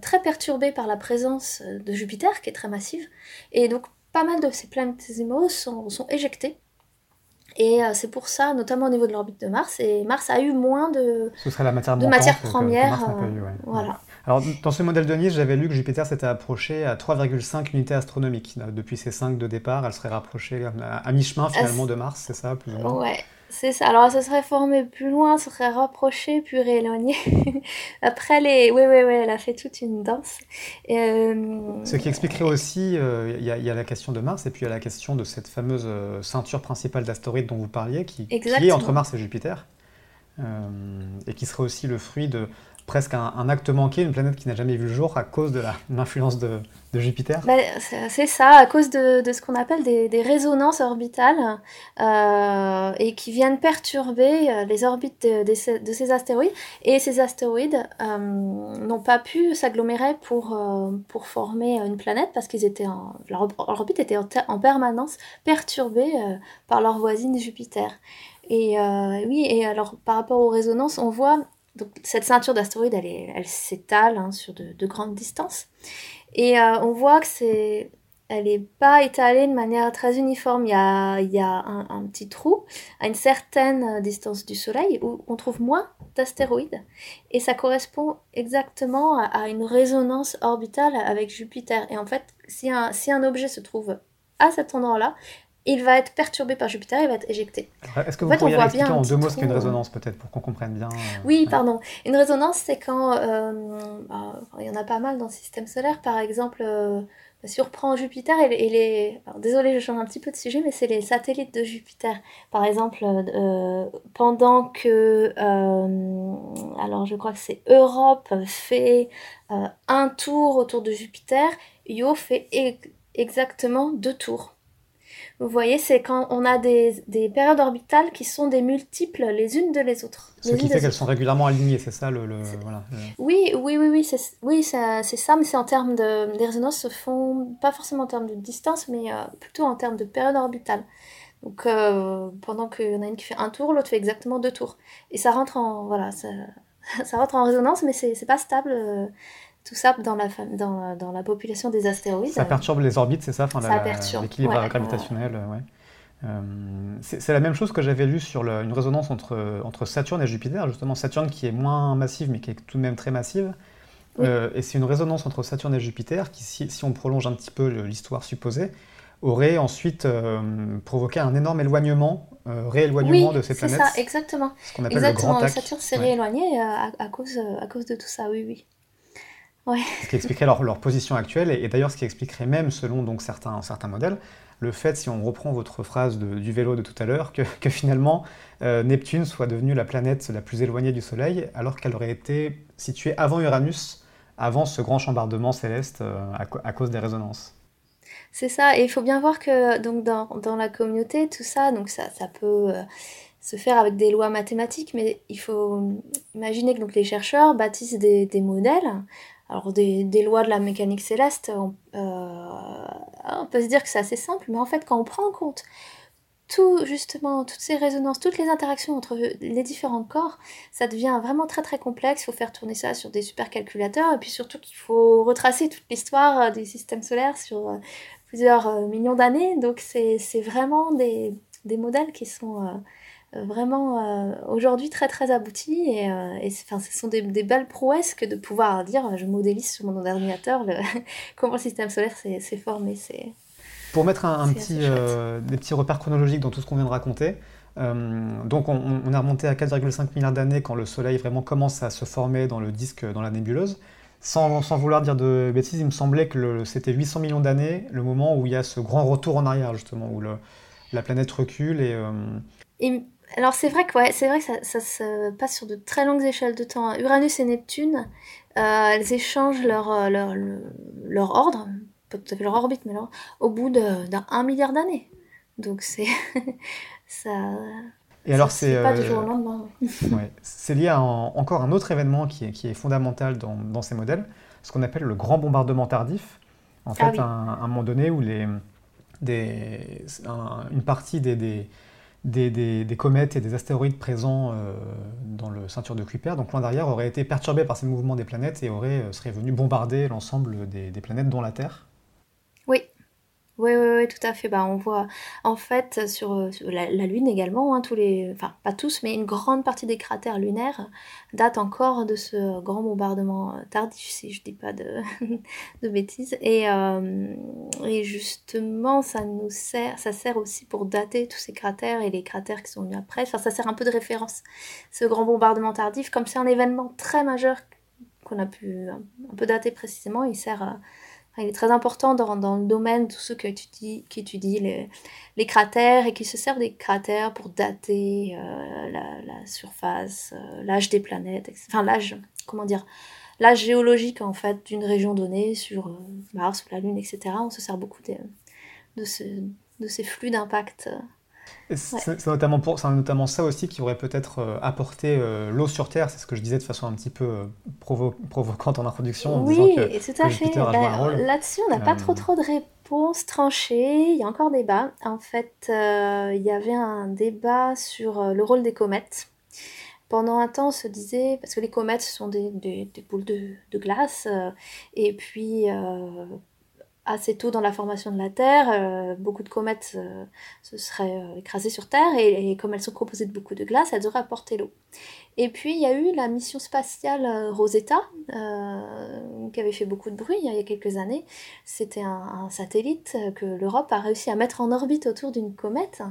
très perturbée par la présence de Jupiter, qui est très massive, et donc pas mal de ces planétésimaux sont éjectés et euh, c'est pour ça, notamment au niveau de l'orbite de Mars, et Mars a eu moins de, Ce serait la matière, de matière première. voilà. Alors, dans ce modèle de Nice, j'avais lu que Jupiter s'était approché à 3,5 unités astronomiques. Depuis ses 5 de départ, elle serait rapprochée à, mi-chemin finalement de Mars, c'est ça plus ou moins? Ouais, c'est ça. Alors, ça serait formé plus loin, ça serait rapproché, puis rééloigné. [laughs] Après, les... oui, oui, oui, elle a fait toute une danse. Euh, Ce qui expliquerait aussi, euh, il y, a la question de Mars, et puis il y a la question de cette fameuse euh, ceinture principale d'astéroïdes dont vous parliez, qui, qui, est entre Mars et Jupiter, et qui serait aussi le fruit de, presque un, acte manqué, une planète qui n'a jamais vu le jour à cause de l'influence de, Jupiter bah, C'est ça, à cause de, ce qu'on appelle des, résonances orbitales euh, et qui viennent perturber euh, les orbites de, ces astéroïdes. Et ces astéroïdes euh, n'ont pas pu s'agglomérer pour, pour former une planète parce qu'ils étaient en, leur orbite était en, permanence perturbée par leur voisine Jupiter. Et oui, et alors par rapport aux résonances, on voit donc cette ceinture d'astéroïdes, elle, s'étale hein, sur de, grandes distances. Et euh, on voit que c'est, elle n'est pas étalée de manière très uniforme. Il y a, un, petit trou à une certaine distance du Soleil où on trouve moins d'astéroïdes. Et ça correspond exactement à, une résonance orbitale avec Jupiter. Et en fait, si un, si un objet se trouve à cet endroit-là, il va être perturbé par Jupiter, il va être éjecté. Est-ce que vous pourriez expliquer en deux mots ce qu'est une résonance, peut-être, pour qu'on comprenne bien euh, Oui, pardon. Une résonance, c'est quand... Euh, bah, il y en a pas mal dans le système solaire, par exemple... Euh, si on reprend Jupiter et, les... désolé, je change un petit peu de sujet, mais c'est les satellites de Jupiter. Par exemple, pendant que... alors, je crois que c'est Europe fait un tour autour de Jupiter, Io fait exactement deux tours. Vous voyez, c'est quand on a des, périodes orbitales qui sont des multiples les unes de les autres. Ce qui fait qu'elles sont régulièrement alignées, c'est ça le, Oui, oui, oui, oui, c'est oui, ça, mais c'est en termes de... Les résonances se font pas forcément en termes de distance, mais euh, plutôt en termes de période orbitale. Donc euh, pendant qu'il y en a une qui fait un tour, l'autre fait exactement deux tours. Et ça rentre en... Voilà, ça, [laughs] ça rentre en résonance, mais c'est pas stable. Euh, tout ça dans la, dans, dans, la population des astéroïdes. Ça perturbe les orbites, c'est ça, enfin, Ça perturbe. L'équilibre gravitationnel, ouais. Euh, c'est la même chose que j'avais lu sur une résonance entre, entre Saturne et Jupiter, justement Saturne qui est moins massive mais qui est tout de même très massive. Euh, et c'est une résonance entre Saturne et Jupiter qui, si, si on prolonge un petit peu l'histoire supposée, aurait ensuite euh, provoqué un énorme éloignement, rééloignement de ces planètes. C'est ça, exactement. Ce qu'on appelle exactement. le grand Saturne s'est rééloigné à, à, cause, à cause de tout ça, oui, oui. Ce qui expliquerait leur, leur position actuelle, et, d'ailleurs ce qui expliquerait même, selon donc certains, certains modèles, le fait, si on reprend votre phrase du vélo de tout à l'heure, que, que, finalement euh, Neptune soit devenue la planète la plus éloignée du Soleil, alors qu'elle aurait été située avant Uranus, avant ce grand chambardement céleste euh, à, cause des résonances. C'est ça, et il faut bien voir que donc dans, dans, la communauté, tout ça, donc ça, ça peut euh, se faire avec des lois mathématiques, mais il faut imaginer que donc, les chercheurs bâtissent des, des modèles alors des, lois de la mécanique céleste, on, euh, on peut se dire que c'est assez simple, mais en fait quand on prend en compte tout justement toutes ces résonances, toutes les interactions entre les différents corps, ça devient vraiment très très complexe. Il faut faire tourner ça sur des supercalculateurs et puis surtout qu'il faut retracer toute l'histoire euh, du système solaire sur euh, plusieurs millions d'années. Donc c'est vraiment des, modèles qui sont vraiment euh, aujourd'hui très très abouti et, euh, ce sont des, des, belles prouesses que de pouvoir dire je modélise sur mon ordinateur le, [laughs] comment le système solaire s'est formé. Pour mettre un, petit, des petits repères chronologiques dans tout ce qu'on vient de raconter, donc on, on, a remonté à 4,5 milliards d'années quand le Soleil vraiment commence à se former dans le disque, dans la nébuleuse. Sans, sans vouloir dire de bêtises, il me semblait que c'était 800 millions d'années, le moment où il y a ce grand retour en arrière justement, où le, la planète recule et... et alors c'est vrai que c'est vrai que ça, se passe sur de très longues échelles de temps. Uranus et Neptune, euh, elles échangent leur, euh, leur, leur, ordre, pas tout à fait leur orbite, mais leur, au bout d'un un milliard d'années. Donc c'est [laughs] ça. Et alors c'est pas lendemain. [laughs] ouais, c'est lié à encore un autre événement qui est, qui est fondamental dans, dans, ces modèles, ce qu'on appelle le grand bombardement tardif. En ah fait, un, moment donné où les, des, une partie des, des des, comètes et des astéroïdes présents euh, dans le ceinture de Kuiper, donc loin derrière, aurait été perturbé par ces mouvements des planètes et aurait, euh, serait venu bombarder l'ensemble des, planètes, dont la Terre. Oui, oui, oui, tout à fait. Bah, on voit en fait sur, euh, la, Lune également, hein, tous les, enfin pas tous, mais une grande partie des cratères lunaires datent encore de ce grand bombardement euh, tardif, si je dis pas [laughs] de, bêtises. Et, euh, et justement, ça nous sert, ça sert aussi pour dater tous ces cratères et les cratères qui sont venus après. Enfin, ça sert un peu de référence. Ce grand bombardement tardif, comme c'est un événement très majeur qu'on a pu un peu dater précisément, il sert à il est très important dans, dans le domaine, tous ceux qui étudient, les, les, cratères et qui se servent des cratères pour dater euh, la, surface, euh, l'âge des planètes, enfin l'âge, comment dire, l'âge géologique en fait d'une région donnée sur euh, Mars la Lune, etc. On se sert beaucoup de, de ces flux d'impact c'est notamment, pour, notamment ça aussi qui aurait peut-être euh, apporté euh, l'eau sur Terre, c'est ce que je disais de façon un petit peu euh, provocante en introduction. En oui, disant que, tout à fait. Bah, là-dessus, on n'a pas trop trop de réponses tranchées. Il y a encore débat. En fait, il y avait un débat sur le rôle des comètes. Pendant un temps, on se disait, parce que les comètes sont des, des, des boules de, de glace, et puis assez tôt dans la formation de la Terre, euh, beaucoup de comètes euh, se seraient euh, écrasées sur Terre et, comme elles sont composées de beaucoup de glace, elles auraient apporté l'eau. Et puis il y a eu la mission spatiale Rosetta qui avait fait beaucoup de bruit il y a quelques années. C'était un, satellite que l'Europe a réussi à mettre en orbite autour d'une comète.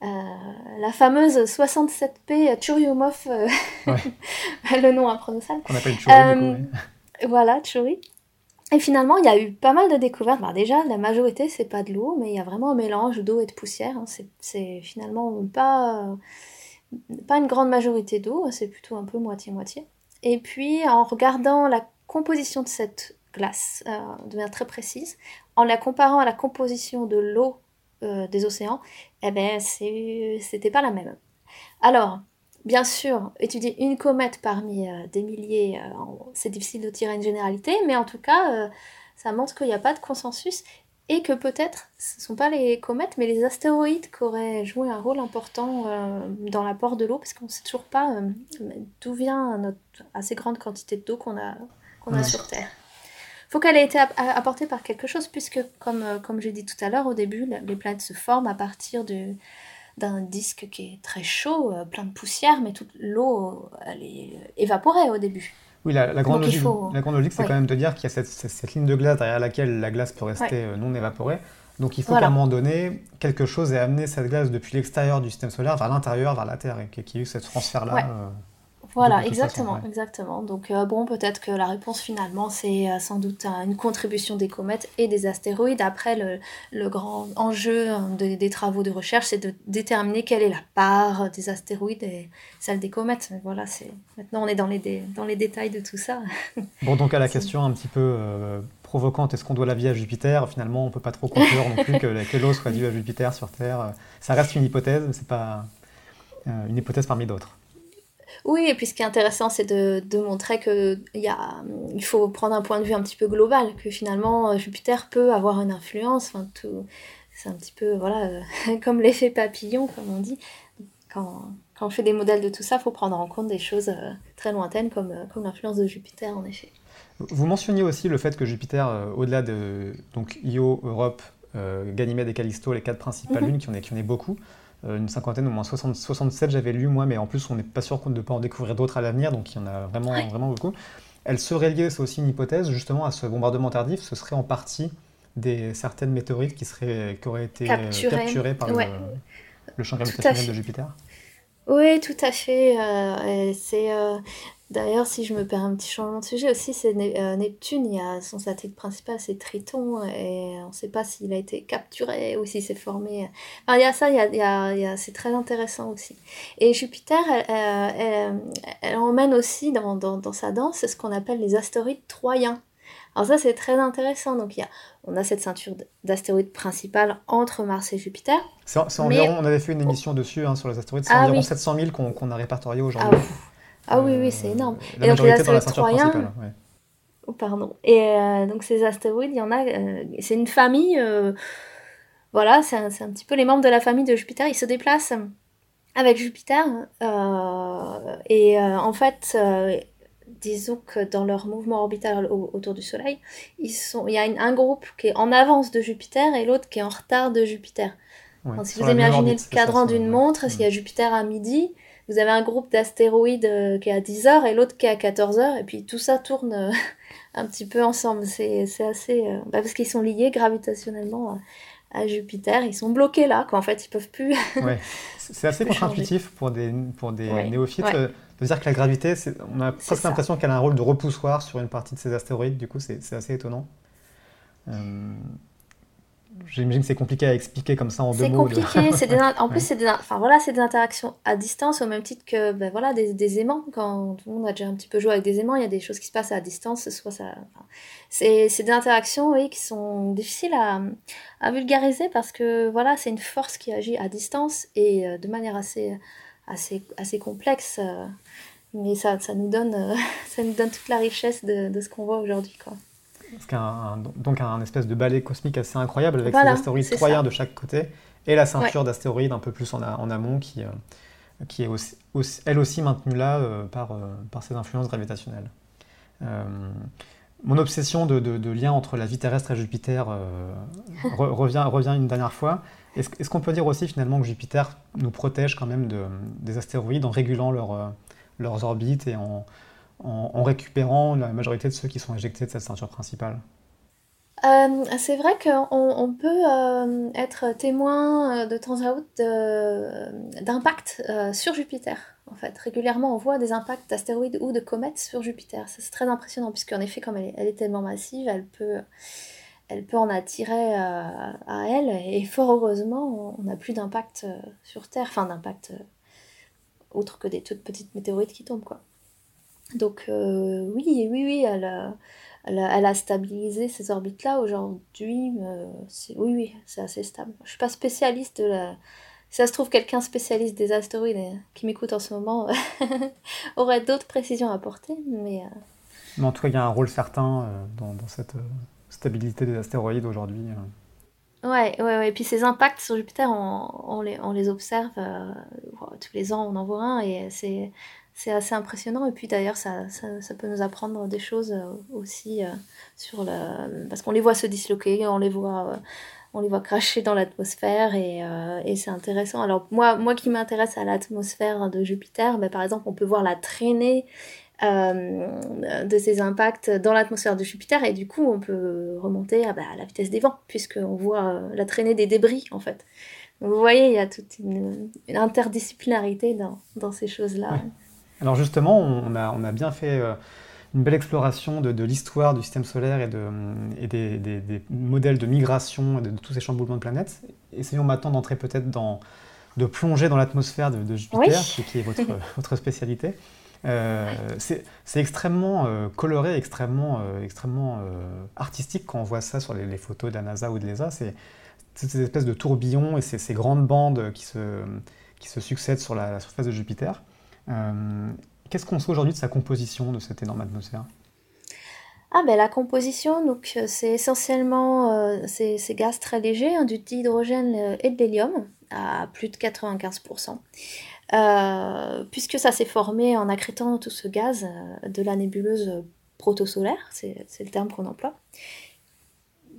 la fameuse 67P Churyumov, [laughs] le nom imprononçable. Qu'on appelle Chury, Voilà, Chury. Et finalement, il y a eu pas mal de découvertes. Bah, déjà, la majorité, c'est pas de l'eau, mais il y a vraiment un mélange d'eau et de poussière. Hein. C'est finalement pas, pas une grande majorité d'eau, c'est plutôt un peu moitié-moitié. Et puis, en regardant la composition de cette glace euh, de manière très précise, en la comparant à la composition de l'eau euh, des océans, eh ben, c'était pas la même. Alors, Bien sûr, étudier une comète parmi euh, des milliers, euh, c'est difficile de tirer une généralité, mais en tout cas, euh, ça montre qu'il n'y a pas de consensus et que peut-être ce ne sont pas les comètes, mais les astéroïdes qui auraient joué un rôle important dans l'apport de l'eau, parce qu'on ne sait toujours pas d'où vient notre assez grande quantité d'eau qu'on a, qu'on a sur Terre. Il faut qu'elle ait été apportée par quelque chose, puisque, comme, comme j'ai dit tout à l'heure, au début, les planètes se forment à partir de d'un disque qui est très chaud, euh, plein de poussière, mais toute l'eau, elle est évaporée au début. Oui, la, grande, logique, la grande logique, c'est quand même de dire qu'il y a cette, cette, ligne de glace derrière laquelle la glace peut rester euh, non évaporée. Donc il faut qu'à un moment donné, quelque chose ait amené cette glace depuis l'extérieur du système solaire vers l'intérieur, vers la Terre, et qu'il y ait eu ce transfert-là. Euh, voilà, exactement, exactement. Donc euh, bon, peut-être que la réponse finalement, c'est euh, sans doute une contribution des comètes et des astéroïdes. Après, le, le grand enjeu hein, des travaux de recherche, c'est de déterminer quelle est la part des astéroïdes et celle des comètes. Voilà, c'est maintenant on est dans les, dans les détails de tout ça. [laughs] Bon, donc à la question un petit peu euh, provocante, est-ce qu'on doit la vie à Jupiter? Finalement, on peut pas trop conclure non plus que, que l'eau soit due à Jupiter sur Terre. Ça reste une hypothèse, mais c'est pas une hypothèse parmi d'autres. Oui, et puis ce qui est intéressant, c'est de, de, montrer qu'il il faut prendre un point de vue un petit peu global, que finalement euh, Jupiter peut avoir une influence. Enfin, tout, c'est un petit peu voilà, euh, [laughs] comme l'effet papillon, comme on dit. Quand, quand, on fait des modèles de tout ça, il faut prendre en compte des choses euh, très lointaines, comme, comme l'influence de Jupiter, en effet. Vous mentionniez aussi le fait que Jupiter, au-delà de donc, Io, Europe, Ganymède et Callisto, les quatre principales mhm. lunes, qui en, est, qui en est beaucoup, une cinquantaine, au moins 60, 67 j'avais lu moi, mais en plus on n'est pas sûr de ne pas en découvrir d'autres à l'avenir, donc il y en a vraiment, vraiment beaucoup. Elle serait liée, c'est aussi une hypothèse, justement à ce bombardement tardif, ce serait en partie des certaines météorites qui, seraient, qui auraient été capturées. par le, champ gravitationnel de Jupiter. Oui, tout à fait. Euh, c'est euh, D'ailleurs, si je me perds un petit changement de sujet aussi, c'est euh, Neptune, il y a son satellite principal, c'est Triton, et on ne sait pas s'il a été capturé ou s'il s'est formé. Enfin, il y a ça, il y a, il y a, c'est très intéressant aussi. Et Jupiter, elle, elle, emmène aussi dans, dans, dans, sa danse ce qu'on appelle les astéroïdes troyens. Alors ça, c'est très intéressant. Donc, il y a, on a cette ceinture d'astéroïdes principale entre Mars et Jupiter. C'est environ, on avait fait une émission dessus hein, sur les astéroïdes, c'est ah environ 700 000 qu'on a répertorié aujourd'hui. Ah, ah oui, oui, c'est énorme. et donc les astéroïdes troyens. Oh, pardon. Et euh, donc ces astéroïdes, il y en a. Euh, c'est une famille. Euh, voilà, c'est un, un, petit peu les membres de la famille de Jupiter. Ils se déplacent avec Jupiter. et en fait, disons que dans leur mouvement orbital autour du Soleil, ils sont, il y a un groupe qui est en avance de Jupiter et l'autre qui est en retard de Jupiter. si vous imaginez le cadran d'une montre, s'il y a Jupiter à midi, vous avez un groupe d'astéroïdes euh, qui est à 10h et l'autre qui est à 14h, et puis tout ça tourne euh, [laughs] un petit peu ensemble. C'est assez. Euh, bah, parce qu'ils sont liés gravitationnellement à Jupiter, ils sont bloqués là, qu'en fait ils peuvent plus. [laughs] ouais. C'est assez contre-intuitif pour des, pour des néophytes de dire que la gravité, on a presque l'impression qu'elle a un rôle de repoussoir sur une partie de ces astéroïdes, du coup c'est assez étonnant. Euh, j'imagine que c'est compliqué à expliquer comme ça en deux mots. [laughs] C'est compliqué, en plus c'est des, enfin, voilà, des interactions à distance au même titre que ben, voilà, des, des, aimants. Quand tout le monde a déjà un petit peu joué avec des aimants, il y a des choses qui se passent à distance. Soit ça, c'est des interactions oui, qui sont difficiles à, à vulgariser parce que voilà, c'est une force qui agit à distance et euh, de manière assez assez, assez complexe. Euh, mais ça, ça, nous donne, euh, [laughs] ça nous donne toute la richesse de, de ce qu'on voit aujourd'hui. Quoi. Donc un espèce de balai cosmique assez incroyable avec ces astéroïdes troyens de chaque côté et la ceinture d'astéroïdes un peu plus en, en amont qui, euh, qui est aussi, elle aussi maintenue là par, par ces influences gravitationnelles. mon obsession de, de, lien entre la vie terrestre et Jupiter [laughs] revient, revient une dernière fois. Est-ce qu'on peut dire aussi finalement que Jupiter nous protège quand même de, des astéroïdes en régulant leur, euh, leurs orbites et en, en, récupérant la majorité de ceux qui sont éjectés de cette ceinture principale euh, c'est vrai qu'on on peut euh, être témoin de temps à autre d'impacts sur Jupiter. En fait, régulièrement, on voit des impacts d'astéroïdes ou de comètes sur Jupiter. C'est très impressionnant, puisqu'en effet, comme elle est, elle est, tellement massive, elle peut elle peut en attirer euh, à, elle. Et fort heureusement, on n'a plus d'impact euh, sur Terre, enfin d'impact euh, autre que des toutes petites météorites qui tombent. Quoi. Donc oui, oui, oui, elle a, elle a, stabilisé ces orbites-là aujourd'hui. oui, oui, c'est assez stable. Je suis pas spécialiste de la... Si ça se trouve, quelqu'un spécialiste des astéroïdes qui m'écoute en ce moment [laughs] aurait d'autres précisions à apporter, mais... Mais en tout cas, il y a un rôle certain dans, dans cette stabilité des astéroïdes aujourd'hui. Euh. Ouais, ouais, ouais. Et puis ces impacts sur Jupiter, on, on, les, on les, observe euh, tous les ans, on en voit un et c'est, c'est assez impressionnant. Et puis d'ailleurs, ça, ça, ça, peut nous apprendre des choses euh, aussi sur le. Parce qu'on les voit se disloquer, on les voit. on les voit cracher dans l'atmosphère et, et c'est intéressant. Alors moi, moi qui m'intéresse à l'atmosphère de Jupiter, ben, par exemple, on peut voir la traînée euh, de ces impacts dans l'atmosphère de Jupiter et du coup on peut remonter à, bah, la vitesse des vents puisqu'on voit euh, la traînée des débris en fait. vous voyez, il y a toute une, interdisciplinarité dans, dans ces choses-là. Alors justement, on a, on a bien fait euh, une belle exploration de, de l'histoire du système solaire et, de, et des, des, modèles de migration de, de tous ces chamboulements de planètes. Essayons maintenant d'entrer peut-être dans, de plonger dans l'atmosphère de, Jupiter, qui est votre, [laughs] votre spécialité. Euh, c'est extrêmement euh, coloré, extrêmement, euh, extrêmement artistique quand on voit ça sur les, photos de la NASA ou de l'ESA. C'est ces espèces de tourbillons et ces, ces, grandes bandes qui se, qui se succèdent sur la, surface de Jupiter. Qu'est-ce qu'on sait aujourd'hui de sa composition, de cette énorme atmosphère? Ah ben la composition, donc c'est essentiellement ces, gaz très légers, hein, du dihydrogène et de l'hélium à plus de 95%. Euh, puisque ça s'est formé en accrétant tout ce gaz euh, de la nébuleuse protosolaire, c'est le terme qu'on emploie.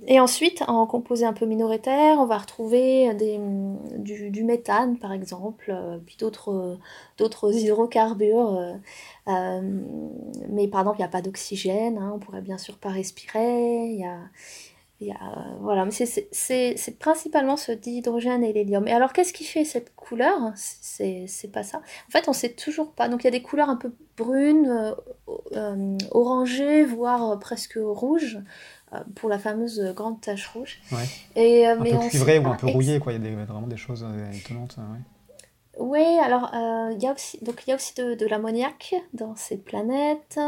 Et ensuite, en composé un peu minoritaire, on va retrouver des, du, méthane, par exemple, euh, puis d'autres hydrocarbures. mais par exemple, il n'y a pas d'oxygène, hein, on pourrait bien sûr pas respirer. Il y a, y a, voilà, mais c'est principalement ce dihydrogène et l'hélium. Et alors, qu'est-ce qui fait cette couleur? C'est pas ça. En fait, on sait toujours pas. Donc, il y a des couleurs un peu brunes, euh, euh, orangées, voire presque rouges, euh, pour la fameuse grande tache rouge. Ouais. Et, un peu cuivré ou un peu rouillé, quoi. Il y a des, vraiment des choses étonnantes. Ouais. Oui, alors euh, il y a aussi, y a aussi de, de l'ammoniac dans ces planètes,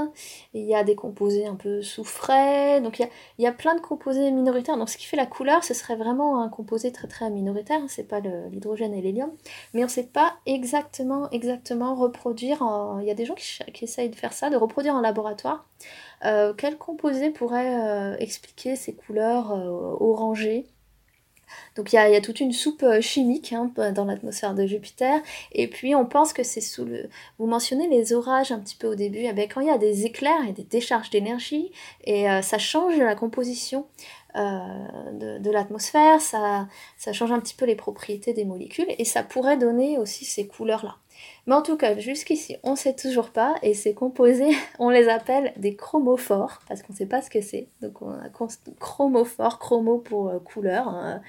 il y a des composés un peu soufrés, donc il y a, y a plein de composés minoritaires. Donc ce qui fait la couleur, ce serait vraiment un composé très très minoritaire, c'est pas l'hydrogène et l'hélium, mais on ne sait pas exactement, exactement reproduire, il y a des gens qui, qui, essayent de faire ça, de reproduire en laboratoire, euh, quel composé pourrait euh, expliquer ces couleurs orangées? Donc il y, a, toute une soupe euh, chimique hein, dans l'atmosphère de Jupiter. Et puis on pense que c'est sous le... Vous mentionnez les orages un petit peu au début. Eh bien, quand il y a des éclairs et des décharges d'énergie, et euh, ça change la composition euh, de, l'atmosphère, ça, ça change un petit peu les propriétés des molécules, et ça pourrait donner aussi ces couleurs-là. Mais en tout cas, jusqu'ici, on ne sait toujours pas, et ces composés, [laughs] on les appelle des chromophores, parce qu'on ne sait pas ce que c'est. Donc on a chromophore, chromo pour couleur. Hein.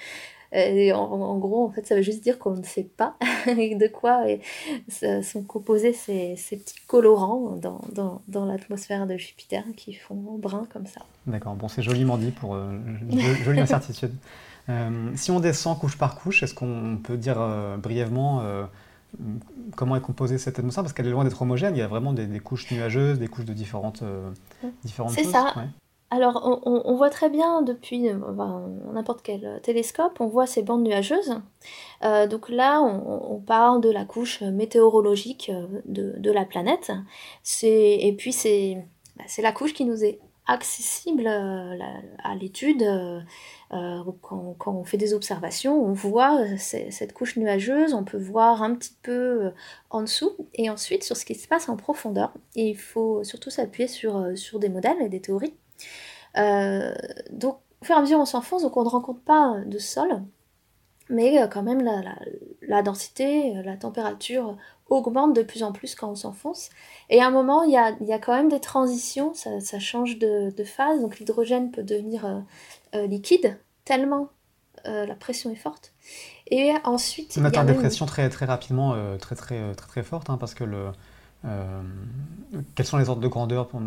Et en, gros, en fait, ça veut juste dire qu'on ne sait pas [laughs] de quoi sont composés ces, petits colorants dans, dans, dans l'atmosphère de Jupiter qui font brun comme ça. D'accord, bon, c'est joliment dit pour euh, [laughs] jolie incertitude. Euh, si on descend couche par couche, est-ce qu'on peut dire euh, brièvement comment est composée cette atmosphère? Parce qu'elle est loin d'être homogène, il y a vraiment des, couches nuageuses, des couches de différentes, différentes choses. C'est ça. Alors, on, voit très bien depuis euh, n'importe quel télescope, on voit ces bandes nuageuses. Euh, donc là, on, parle de la couche météorologique euh, de, la planète. Et puis, bah, c'est la couche qui nous est accessible à l'étude. quand, on fait des observations, on voit cette couche nuageuse, on peut voir un petit peu en dessous, et ensuite sur ce qui se passe en profondeur. Et il faut surtout s'appuyer sur, sur des modèles et des théories. Euh, donc, au fur et à mesure, on s'enfonce, donc on ne rencontre pas de sol, mais euh, quand même la, densité, euh, la température augmente de plus en plus quand on s'enfonce. Et à un moment, il y a, y a, quand même des transitions, ça, change de, phase, donc l'hydrogène peut devenir liquide tellement la pression est forte. Et ensuite... On atteint des pressions très, très rapidement, très, très, très, très, fortes, hein, parce que le, euh, quels sont les ordres de grandeur pour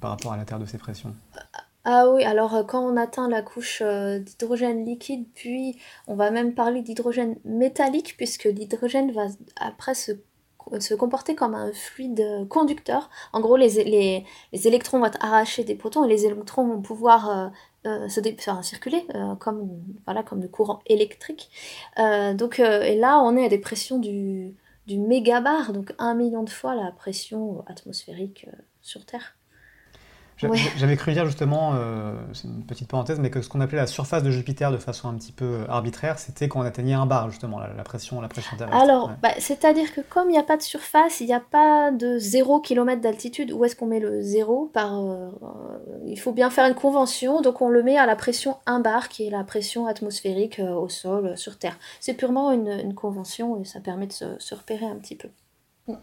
par rapport à la Terre de ces pressions ah oui, alors euh, quand on atteint la couche euh, d'hydrogène liquide, puis on va même parler d'hydrogène métallique, puisque l'hydrogène va après se, se, comporter comme un fluide conducteur. En gros, les, les, les, électrons vont être arrachés des protons et les électrons vont pouvoir se faire circuler comme, voilà, comme le courant électrique. donc, et là, on est à des pressions du, du mégabar, donc un million de fois la pression atmosphérique euh, sur Terre. J'avais cru dire justement, euh, c'est une petite parenthèse, mais que ce qu'on appelait la surface de Jupiter de façon un petit peu euh, arbitraire, c'était quand on atteignait un bar justement, la, pression, la pression terrestre. Alors, bah, c'est-à-dire que comme il n'y a pas de surface, il n'y a pas de 0 km d'altitude, où est-ce qu'on met le zéro par, euh, Il faut bien faire une convention, donc on le met à la pression 1 bar, qui est la pression atmosphérique au sol, sur Terre. C'est purement une, convention et ça permet de se repérer un petit peu.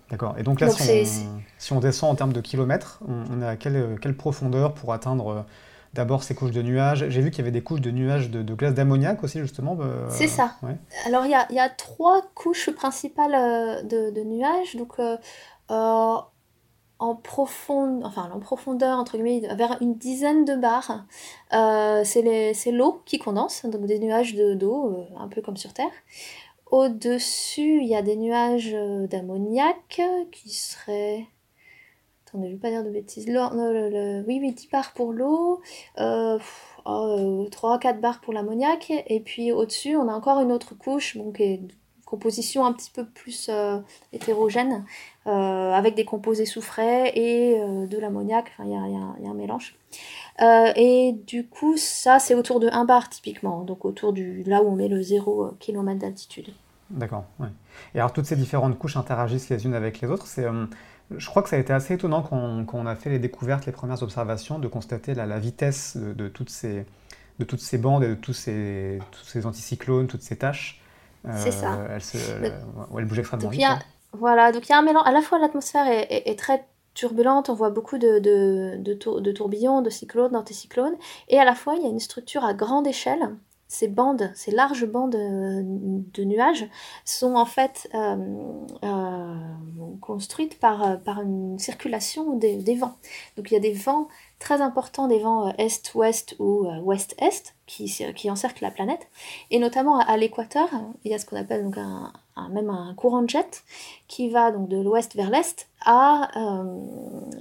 D'accord. Et donc là, si, on, descend en termes de kilomètres, on, est à quelle, profondeur pour atteindre euh, d'abord ces couches de nuages? J'ai vu qu'il y avait des couches de nuages de, glace d'ammoniac aussi, justement. Bah, c'est ça. Alors, il y a, trois couches principales euh, de, nuages. Donc, euh, en, profond... enfin, en profondeur, entre guillemets, vers une dizaine de bars, c'est l'eau qui condense, donc des nuages d'eau, un peu comme sur Terre. Au-dessus, il y a des nuages euh, d'ammoniac qui seraient. Attendez, je ne vais pas dire de bêtises. Oui, oui, 10 bars pour l'eau, euh, 3-4 euh, bars pour l'ammoniac. Et puis au-dessus, on a encore une autre couche, donc composition un petit peu plus euh, hétérogène, avec des composés soufrés et de l'ammoniac. Enfin, il y a, un mélange. Et du coup, ça, c'est autour de 1 bar typiquement, donc autour du là où on met le 0 km d'altitude. D'accord. Ouais. Et alors toutes ces différentes couches interagissent les unes avec les autres. C'est, euh, je crois que ça a été assez étonnant quand on, a fait les découvertes, les premières observations, de constater la, vitesse de, toutes ces, de toutes ces bandes et de tous ces, tous ces anticyclones, toutes ces tâches. Euh, c'est ça. Elles, se, elles bougent extrêmement vite. voilà, donc il y a un mélange. À la fois l'atmosphère est, très turbulente, on voit beaucoup de, de, de tourbillons, de cyclones, d'anticyclones, et à la fois il y a une structure à grande échelle. Ces bandes, ces larges bandes euh, de nuages sont en fait euh, euh, construites par, par une circulation des, vents. Donc il y a des vents très importants, des vents est-ouest ou ouest-est qui, qui encerclent la planète. Et notamment à, l'équateur, il y a ce qu'on appelle donc un, même un courant de jet qui va donc de l'ouest vers l'est à,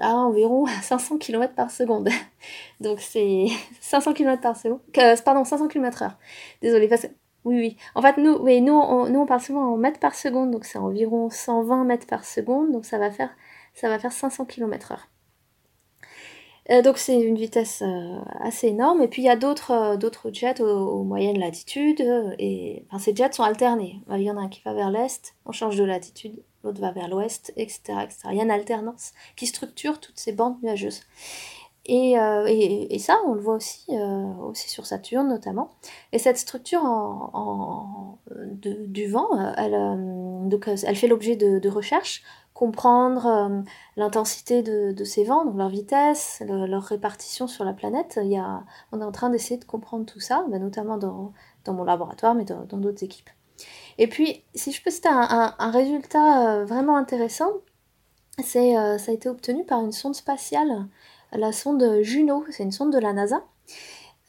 à environ [laughs] 500 km par seconde. [laughs] Donc c'est [laughs] 500 km par seconde, pardon, 500 km heure. Désolée, parce oui, oui. En fait, nous, oui, nous, on, nous, parle souvent en mètres par seconde, donc c'est environ 120 mètres par seconde, donc ça va faire, ça va faire 500 km heure. Euh, donc c'est une vitesse euh, assez énorme. Et puis il y a d'autres euh, d'autres jets aux, moyennes latitudes. Et enfin, ces jets sont alternés. Il y en a un qui va vers l'est, on change de latitude, l'autre va vers l'ouest, etc., etc. Il y a une alternance qui structure toutes ces bandes nuageuses. Et, et, ça, on le voit aussi, aussi sur Saturne notamment. Et cette structure du vent, elle, donc, elle fait l'objet de, recherches comprendre euh, l'intensité de, ces vents, donc leur vitesse, leur répartition sur la planète. On est en train d'essayer de comprendre tout ça, notamment dans, mon laboratoire, mais dans d'autres équipes. Et puis, si je peux citer un, résultat euh, vraiment intéressant, euh, ça a été obtenu par une sonde spatiale, la sonde Juno, c'est une sonde de la NASA.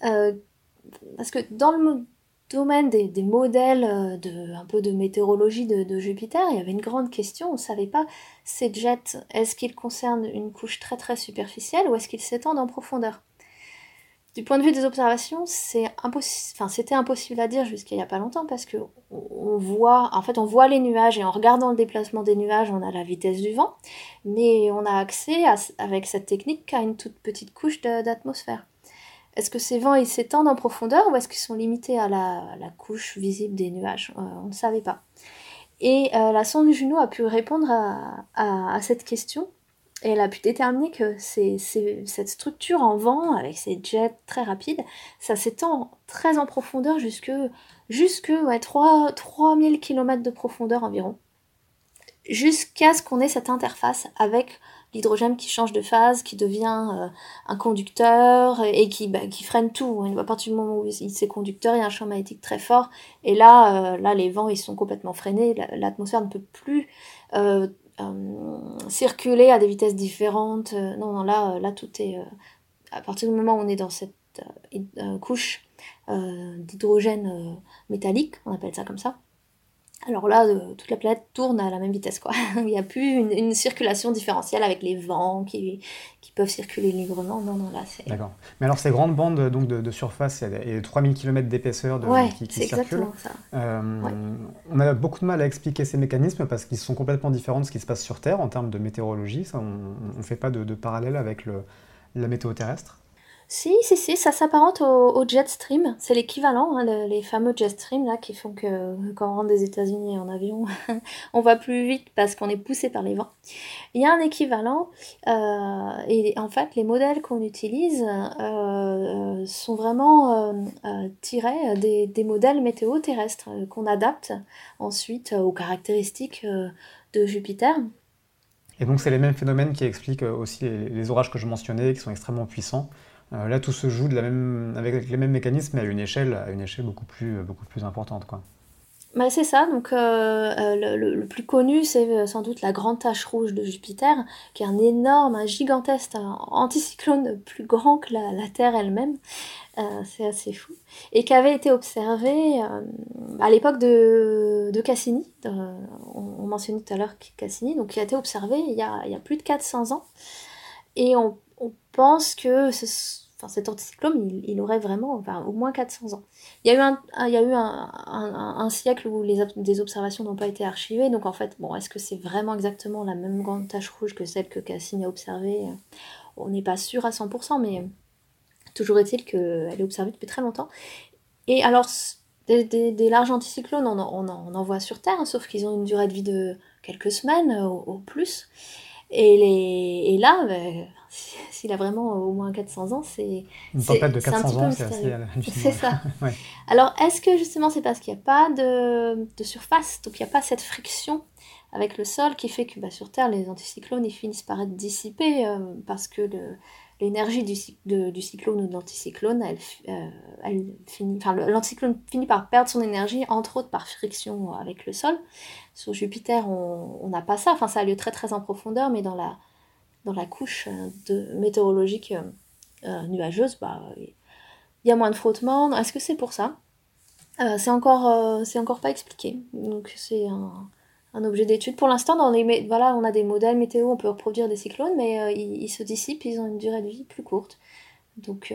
parce que dans le domaine des, modèles euh, de un peu de météorologie de, Jupiter, il y avait une grande question. On ne savait pas ces jets, est-ce qu'ils concernent une couche très très superficielle ou est-ce qu'ils s'étendent en profondeur? Du point de vue des observations, c'était impossible à dire jusqu'à il n'y a pas longtemps parce que on voit, en fait, on voit les nuages et en regardant le déplacement des nuages, on a la vitesse du vent, mais on a accès avec cette technique qu'à une toute petite couche d'atmosphère. Est-ce que ces vents ils s'étendent en profondeur ou est-ce qu'ils sont limités à la, couche visible des nuages? Euh, On ne savait pas. Et euh, la sonde Juno a pu répondre à, cette question et elle a pu déterminer que cette structure en vent, avec ces jets très rapides, ça s'étend très en profondeur jusque, jusque ouais, 3, 3000 km de profondeur environ. Jusqu'à ce qu'on ait cette interface avec l'hydrogène qui change de phase, qui devient euh, un conducteur et qui, bah, freine tout. À partir du moment où c'est conducteur, il y a un champ magnétique très fort. Et là, euh, là les vents, ils sont complètement freinés. L'atmosphère ne peut plus euh, circuler à des vitesses différentes. non, non, là, là, tout est... à partir du moment où on est dans cette couche d'hydrogène métallique, on appelle ça comme ça, alors là, euh, toute la planète tourne à la même vitesse, quoi. [laughs] Il n'y a plus une, circulation différentielle avec les vents qui, qui peuvent circuler librement. Non, non, là, c'est... D'accord. Mais alors, ces grandes bandes donc, de, surface et 3000 km d'épaisseur de, qui, qui c'est exactement ça. Euh, on a beaucoup de mal à expliquer ces mécanismes parce qu'ils sont complètement différents de ce qui se passe sur Terre en termes de météorologie. Ça, on ne fait pas de, parallèle avec le, la météo terrestre. Si, si, si, ça s'apparente au, jet stream. C'est l'équivalent, hein, les fameux jet stream là, qui font que quand on rentre des États-Unis en avion, [laughs] on va plus vite parce qu'on est poussé par les vents. Il y a un équivalent, euh, et en fait, les modèles qu'on utilise euh, sont vraiment euh, tirés des, modèles météo terrestres qu'on adapte ensuite aux caractéristiques de Jupiter. Et donc, c'est les mêmes phénomènes qui expliquent aussi les orages que je mentionnais, qui sont extrêmement puissants. Euh, là, tout se joue de la même, avec les mêmes mécanismes, mais à une échelle, à une échelle beaucoup, plus, beaucoup plus importante. Quoi. Bah, c'est ça, donc euh, euh, le, plus connu c'est sans doute la grande tache rouge de Jupiter, qui est un énorme, un gigantesque anticyclone plus grand que la, Terre elle-même, c'est assez fou, et qui avait été observé à l'époque de, Cassini, on, mentionnait tout à l'heure Cassini, donc qui a été observé il y a, il y a plus de 400 ans, et on, on pense que cet anticyclone, il, aurait vraiment enfin, au moins 400 ans. Il y a eu un, il y a eu un, siècle où les, des observations n'ont pas été archivées, donc en fait, bon, est-ce que c'est vraiment exactement la même grande tache rouge que celle que Cassini a observée? On n'est pas sûr à 100%, mais toujours est-il qu'elle est observée depuis très longtemps. Et alors, des, larges anticyclones, on en, voit sur Terre, sauf qu'ils ont une durée de vie de quelques semaines au, plus. Et, les, et là, ben, s'il a vraiment au moins 400 ans, c'est. Une tempête de 400 ans, c'est assez C'est ça. [laughs] Alors, est-ce que justement c'est parce qu'il n'y a pas de, de surface, donc il n'y a pas cette friction avec le sol qui fait que bah, sur Terre, les anticyclones ils finissent par être dissipés euh, parce que l'énergie du, du, cyclone ou de l'anticyclone, elle, euh, elle finit, l'anticyclone finit par perdre son énergie, entre autres par friction avec le sol. Sur Jupiter, on n'a pas ça, enfin ça a lieu très très en profondeur, mais dans la, dans la couche euh, de, météorologique euh, euh, nuageuse, bah, il y a moins de frottement. Est-ce que c'est pour ça? C'est encore, encore pas expliqué. Donc c'est un, objet d'étude. Pour l'instant, on a des modèles météo, on peut reproduire des cyclones, mais ils, se dissipent, ils ont une durée de vie plus courte. Donc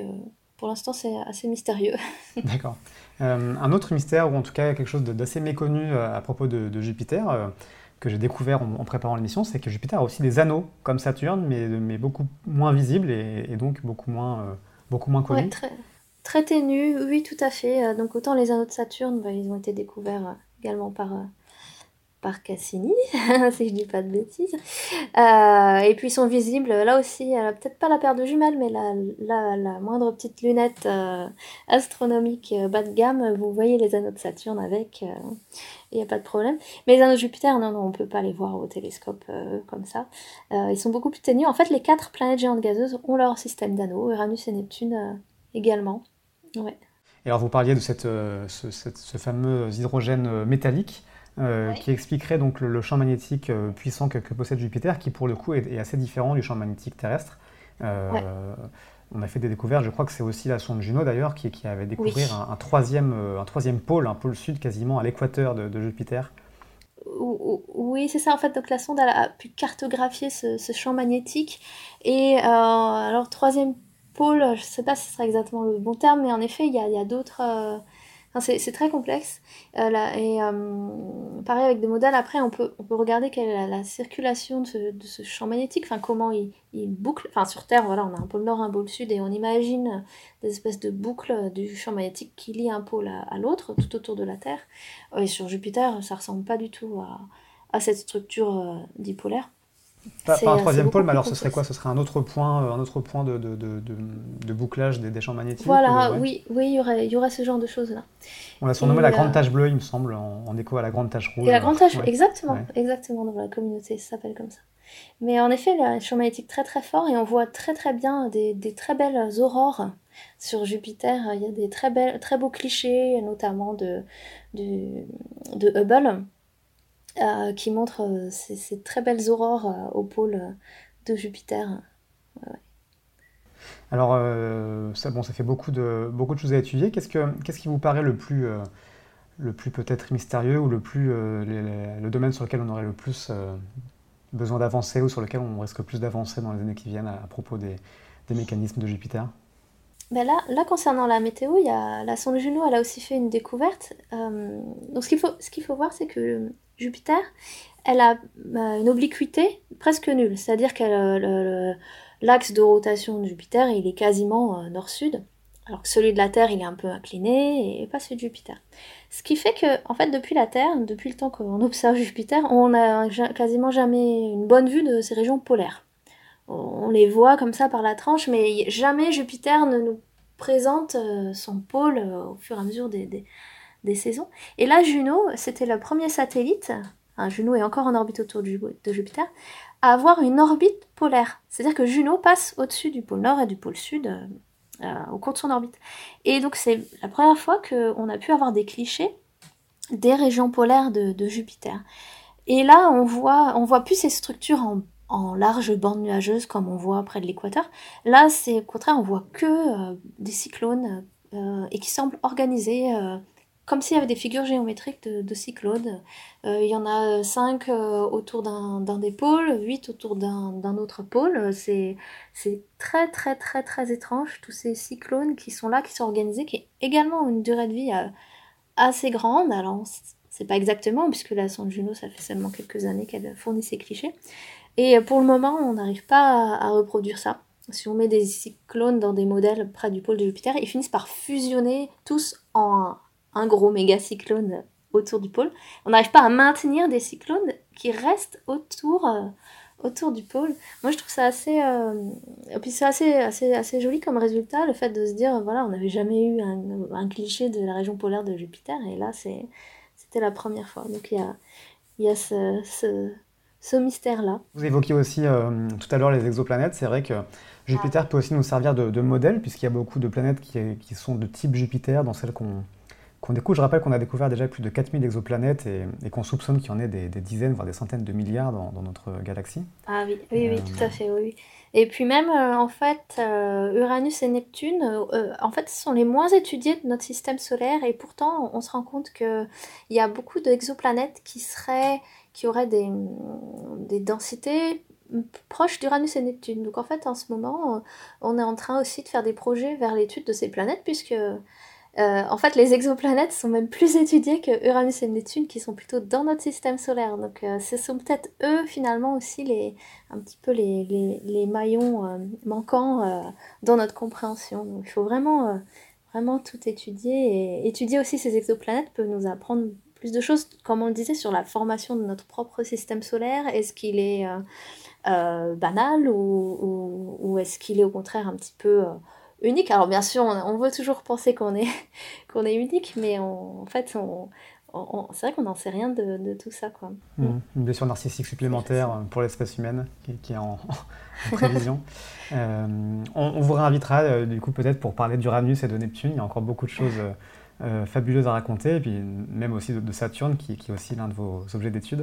pour l'instant, c'est assez mystérieux. [laughs] D'accord. un autre mystère, ou en tout cas quelque chose d'assez méconnu à propos de Jupiter, que j'ai découvert en, préparant l'émission, c'est que Jupiter a aussi des anneaux comme Saturne, mais, mais beaucoup moins visibles et, donc beaucoup moins, beaucoup moins connus. très, très ténus, oui, tout à fait. Donc autant les anneaux de Saturne, bah, ils ont été découverts également par par Cassini, [laughs] si je dis pas de bêtises. Euh, et puis ils sont visibles, là aussi, peut-être pas la paire de jumelles, mais la, la, moindre petite lunette euh, astronomique euh, bas de gamme, vous voyez les anneaux de Saturne avec, il n'y a pas de problème. Mais les anneaux de Jupiter, non, non, on peut pas les voir au télescope comme ça. ils sont beaucoup plus ténus. En fait, les quatre planètes géantes gazeuses ont leur système d'anneaux, Uranus et Neptune également. Ouais. Et alors vous parliez de cette, ce, ce fameux hydrogène métallique. Euh, qui expliquerait donc le, champ magnétique euh, puissant que, possède Jupiter, qui pour le coup est, assez différent du champ magnétique terrestre. Euh, on a fait des découvertes, je crois que c'est aussi la sonde Juno d'ailleurs, qui, avait découvert un, troisième, un troisième pôle, un pôle sud quasiment à l'équateur de, Jupiter. Oui, c'est ça en fait. Donc la sonde a pu cartographier ce, champ magnétique. Et alors, troisième pôle, je ne sais pas si ce sera exactement le bon terme, mais en effet, il y a d'autres c'est très complexe. Euh, et euh, pareil avec des modèles, après on peut, on peut regarder quelle est la, circulation de ce, champ magnétique, enfin comment il, boucle. Enfin sur Terre, voilà, on a un pôle nord, un pôle sud, et on imagine des espèces de boucles du champ magnétique qui lient un pôle à, l'autre, tout autour de la Terre. Et sur Jupiter, ça ressemble pas du tout à, à cette structure euh, dipolaire. Pas, un troisième pôle, mais alors ce serait quoi? Ce serait un autre point, euh, un autre point de, de, de, de bouclage des, des, champs magnétiques Voilà, oui, oui, il y aurait, il y aurait ce genre de choses-là. On l'a surnommé la grande tache bleue, il me semble, en, écho à la grande tache rouge. Et la grande tache, exactement, exactement, dans la communauté, ça s'appelle comme ça. Mais en effet, le champ magnétique très très fort et on voit très très bien des, des, très belles aurores sur Jupiter. Il y a des très, belles, très beaux clichés, notamment de, de, de Hubble euh, qui montre euh, ces, très belles aurores euh, au pôle de Jupiter. Alors, ça, bon, ça fait beaucoup de, beaucoup de choses à étudier. Qu'est-ce, que, qu'est-ce qui vous paraît le plus, le plus peut-être mystérieux ou le, plus, le domaine sur lequel on aurait le plus besoin d'avancer ou sur lequel on risque plus d'avancer dans les années qui viennent à, propos des, des, mécanismes de Jupiter? Ben là, là, concernant la météo, il y a, la sonde Juno elle a aussi fait une découverte. donc ce qu'il faut, ce qu'il faut voir, c'est que Jupiter, elle a euh, une obliquité presque nulle, c'est-à-dire que l'axe de rotation de Jupiter, il est quasiment euh, nord-sud, alors que celui de la Terre, il est un peu incliné et pas celui de Jupiter. Ce qui fait que, en fait, depuis la Terre, depuis le temps qu'on [laughs] observe Jupiter, on n'a quasiment jamais une bonne vue de ces régions polaires. On les voit comme ça par la tranche, mais jamais Jupiter ne nous présente euh, son pôle au fur et à mesure des, des saisons. Et là, Juno, c'était le premier satellite, Juno est encore en orbite autour de Jupiter, à avoir une orbite polaire. C'est-à-dire que Juno passe au-dessus du pôle nord et du pôle sud euh, euh, au cours de son orbite. Et donc c'est la première fois qu'on a pu avoir des clichés des régions polaires de, Jupiter. Et là, on voit, on voit plus ces structures en, en large bande nuageuse comme on voit près de l'équateur. Là, c'est au contraire, on voit que euh, des cyclones et qui semblent organisés comme s'il y avait des figures géométriques de, cyclones. Euh, il y en a 5 euh, autour d'un des pôles, 8 autour d'un autre pôle. C'est très très très très étrange, tous ces cyclones qui sont là, qui sont organisés, qui ont également une durée de vie euh, assez grande. Alors, c'est pas exactement, puisque la sonde Juno, ça fait seulement quelques années qu'elle fournit ces clichés. Et pour le moment, on n'arrive pas à, à reproduire ça. Si on met des cyclones dans des modèles près du pôle de Jupiter, ils finissent par fusionner tous en un gros méga cyclone autour du pôle. On n'arrive pas à maintenir des cyclones qui restent autour, euh, autour du pôle. Moi, je trouve ça assez, euh, et puis c'est assez, assez, assez joli comme résultat, le fait de se dire, voilà, on n'avait jamais eu un, cliché de la région polaire de Jupiter, et là, c'est, c'était la première fois. Donc il y a, y a ce, ce, mystère-là. Vous évoquiez aussi euh, tout à l'heure les exoplanètes. C'est vrai que Jupiter peut aussi nous servir de, modèle, puisqu'il y a beaucoup de planètes qui, qui sont de type Jupiter, dans celles qu'on je rappelle qu'on a découvert déjà plus de 4000 exoplanètes et, qu'on soupçonne qu'il y en ait des, dizaines, voire des centaines de milliards dans, notre galaxie. Ah oui, oui, oui, tout à fait, oui. Et puis même, euh, en fait, euh, Uranus et Neptune, euh, en fait, sont les moins étudiés de notre système solaire et pourtant, on se rend compte qu'il y a beaucoup d'exoplanètes qui seraient, qui auraient des, des densités proches d'Uranus et Neptune. Donc en fait, en ce moment, on est en train aussi de faire des projets vers l'étude de ces planètes puisque en fait, les exoplanètes sont même plus étudiées que Uranus et Neptune, qui sont plutôt dans notre système solaire. Donc, ce sont peut-être eux, finalement, aussi les, un petit peu les, les, les maillons manquants dans notre compréhension. Donc, il faut vraiment, vraiment tout étudier. Et étudier aussi ces exoplanètes peut nous apprendre plus de choses, comme on le disait, sur la formation de notre propre système solaire. Est-ce qu'il est, euh, euh, banal ou, est-ce qu'il est au contraire un petit peu euh, unique Alors bien sûr, on, veut toujours penser qu'on est, [laughs] qu'on est unique, mais en fait, on, c'est vrai qu'on n'en sait rien de, tout ça. Quoi. Mmh. Une blessure narcissique supplémentaire pour l'espèce humaine qui, est en, [laughs] prévision. on, vous réinvitera du coup peut-être pour parler d'Uranus et de Neptune. Il y a encore beaucoup de choses euh, fabuleuse à raconter, et puis même aussi de, Saturne, qui, qui, est aussi l'un de vos objets d'étude.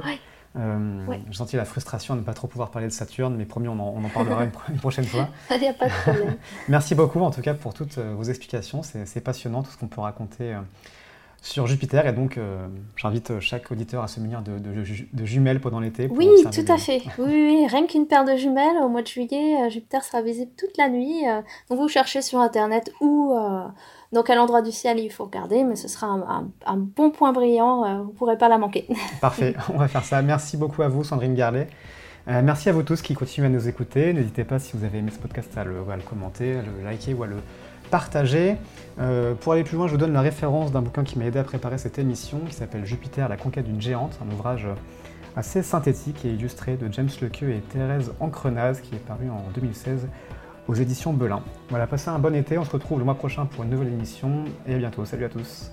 Euh, j'ai senti la frustration de ne pas trop pouvoir parler de Saturne, mais promis, on en, on en parlera [laughs] une, prochaine fois. [laughs] Il n'y a pas de problème. Merci beaucoup, en tout cas, pour toutes euh, vos explications. C'est passionnant, tout ce qu'on peut raconter sur Jupiter. Et donc, j'invite chaque auditeur à se munir de, de, jumelles pendant l'été. Oui, tout à fait. Oui, oui, rien qu'une paire de jumelles, au mois de juillet, Jupiter sera visible toute la nuit. donc, vous cherchez sur Internet ou donc à l'endroit du ciel il faut regarder, mais ce sera un, bon point brillant, euh, vous ne pourrez pas la manquer. [laughs] Parfait, on va faire ça. Merci beaucoup à vous Sandrine Garlet. Euh, merci à vous tous qui continuez à nous écouter. N'hésitez pas si vous avez aimé ce podcast à le, commenter, à le liker ou à le partager. Euh, pour aller plus loin, je vous donne la référence d'un bouquin qui m'a aidé à préparer cette émission qui s'appelle Jupiter, la conquête d'une géante, un ouvrage assez synthétique et illustré de James Lequeux et Thérèse Ancrenaz qui est paru en 2016 aux éditions Belin. Voilà, passez un bon été, on se retrouve le mois prochain pour une nouvelle émission et à bientôt. Salut à tous.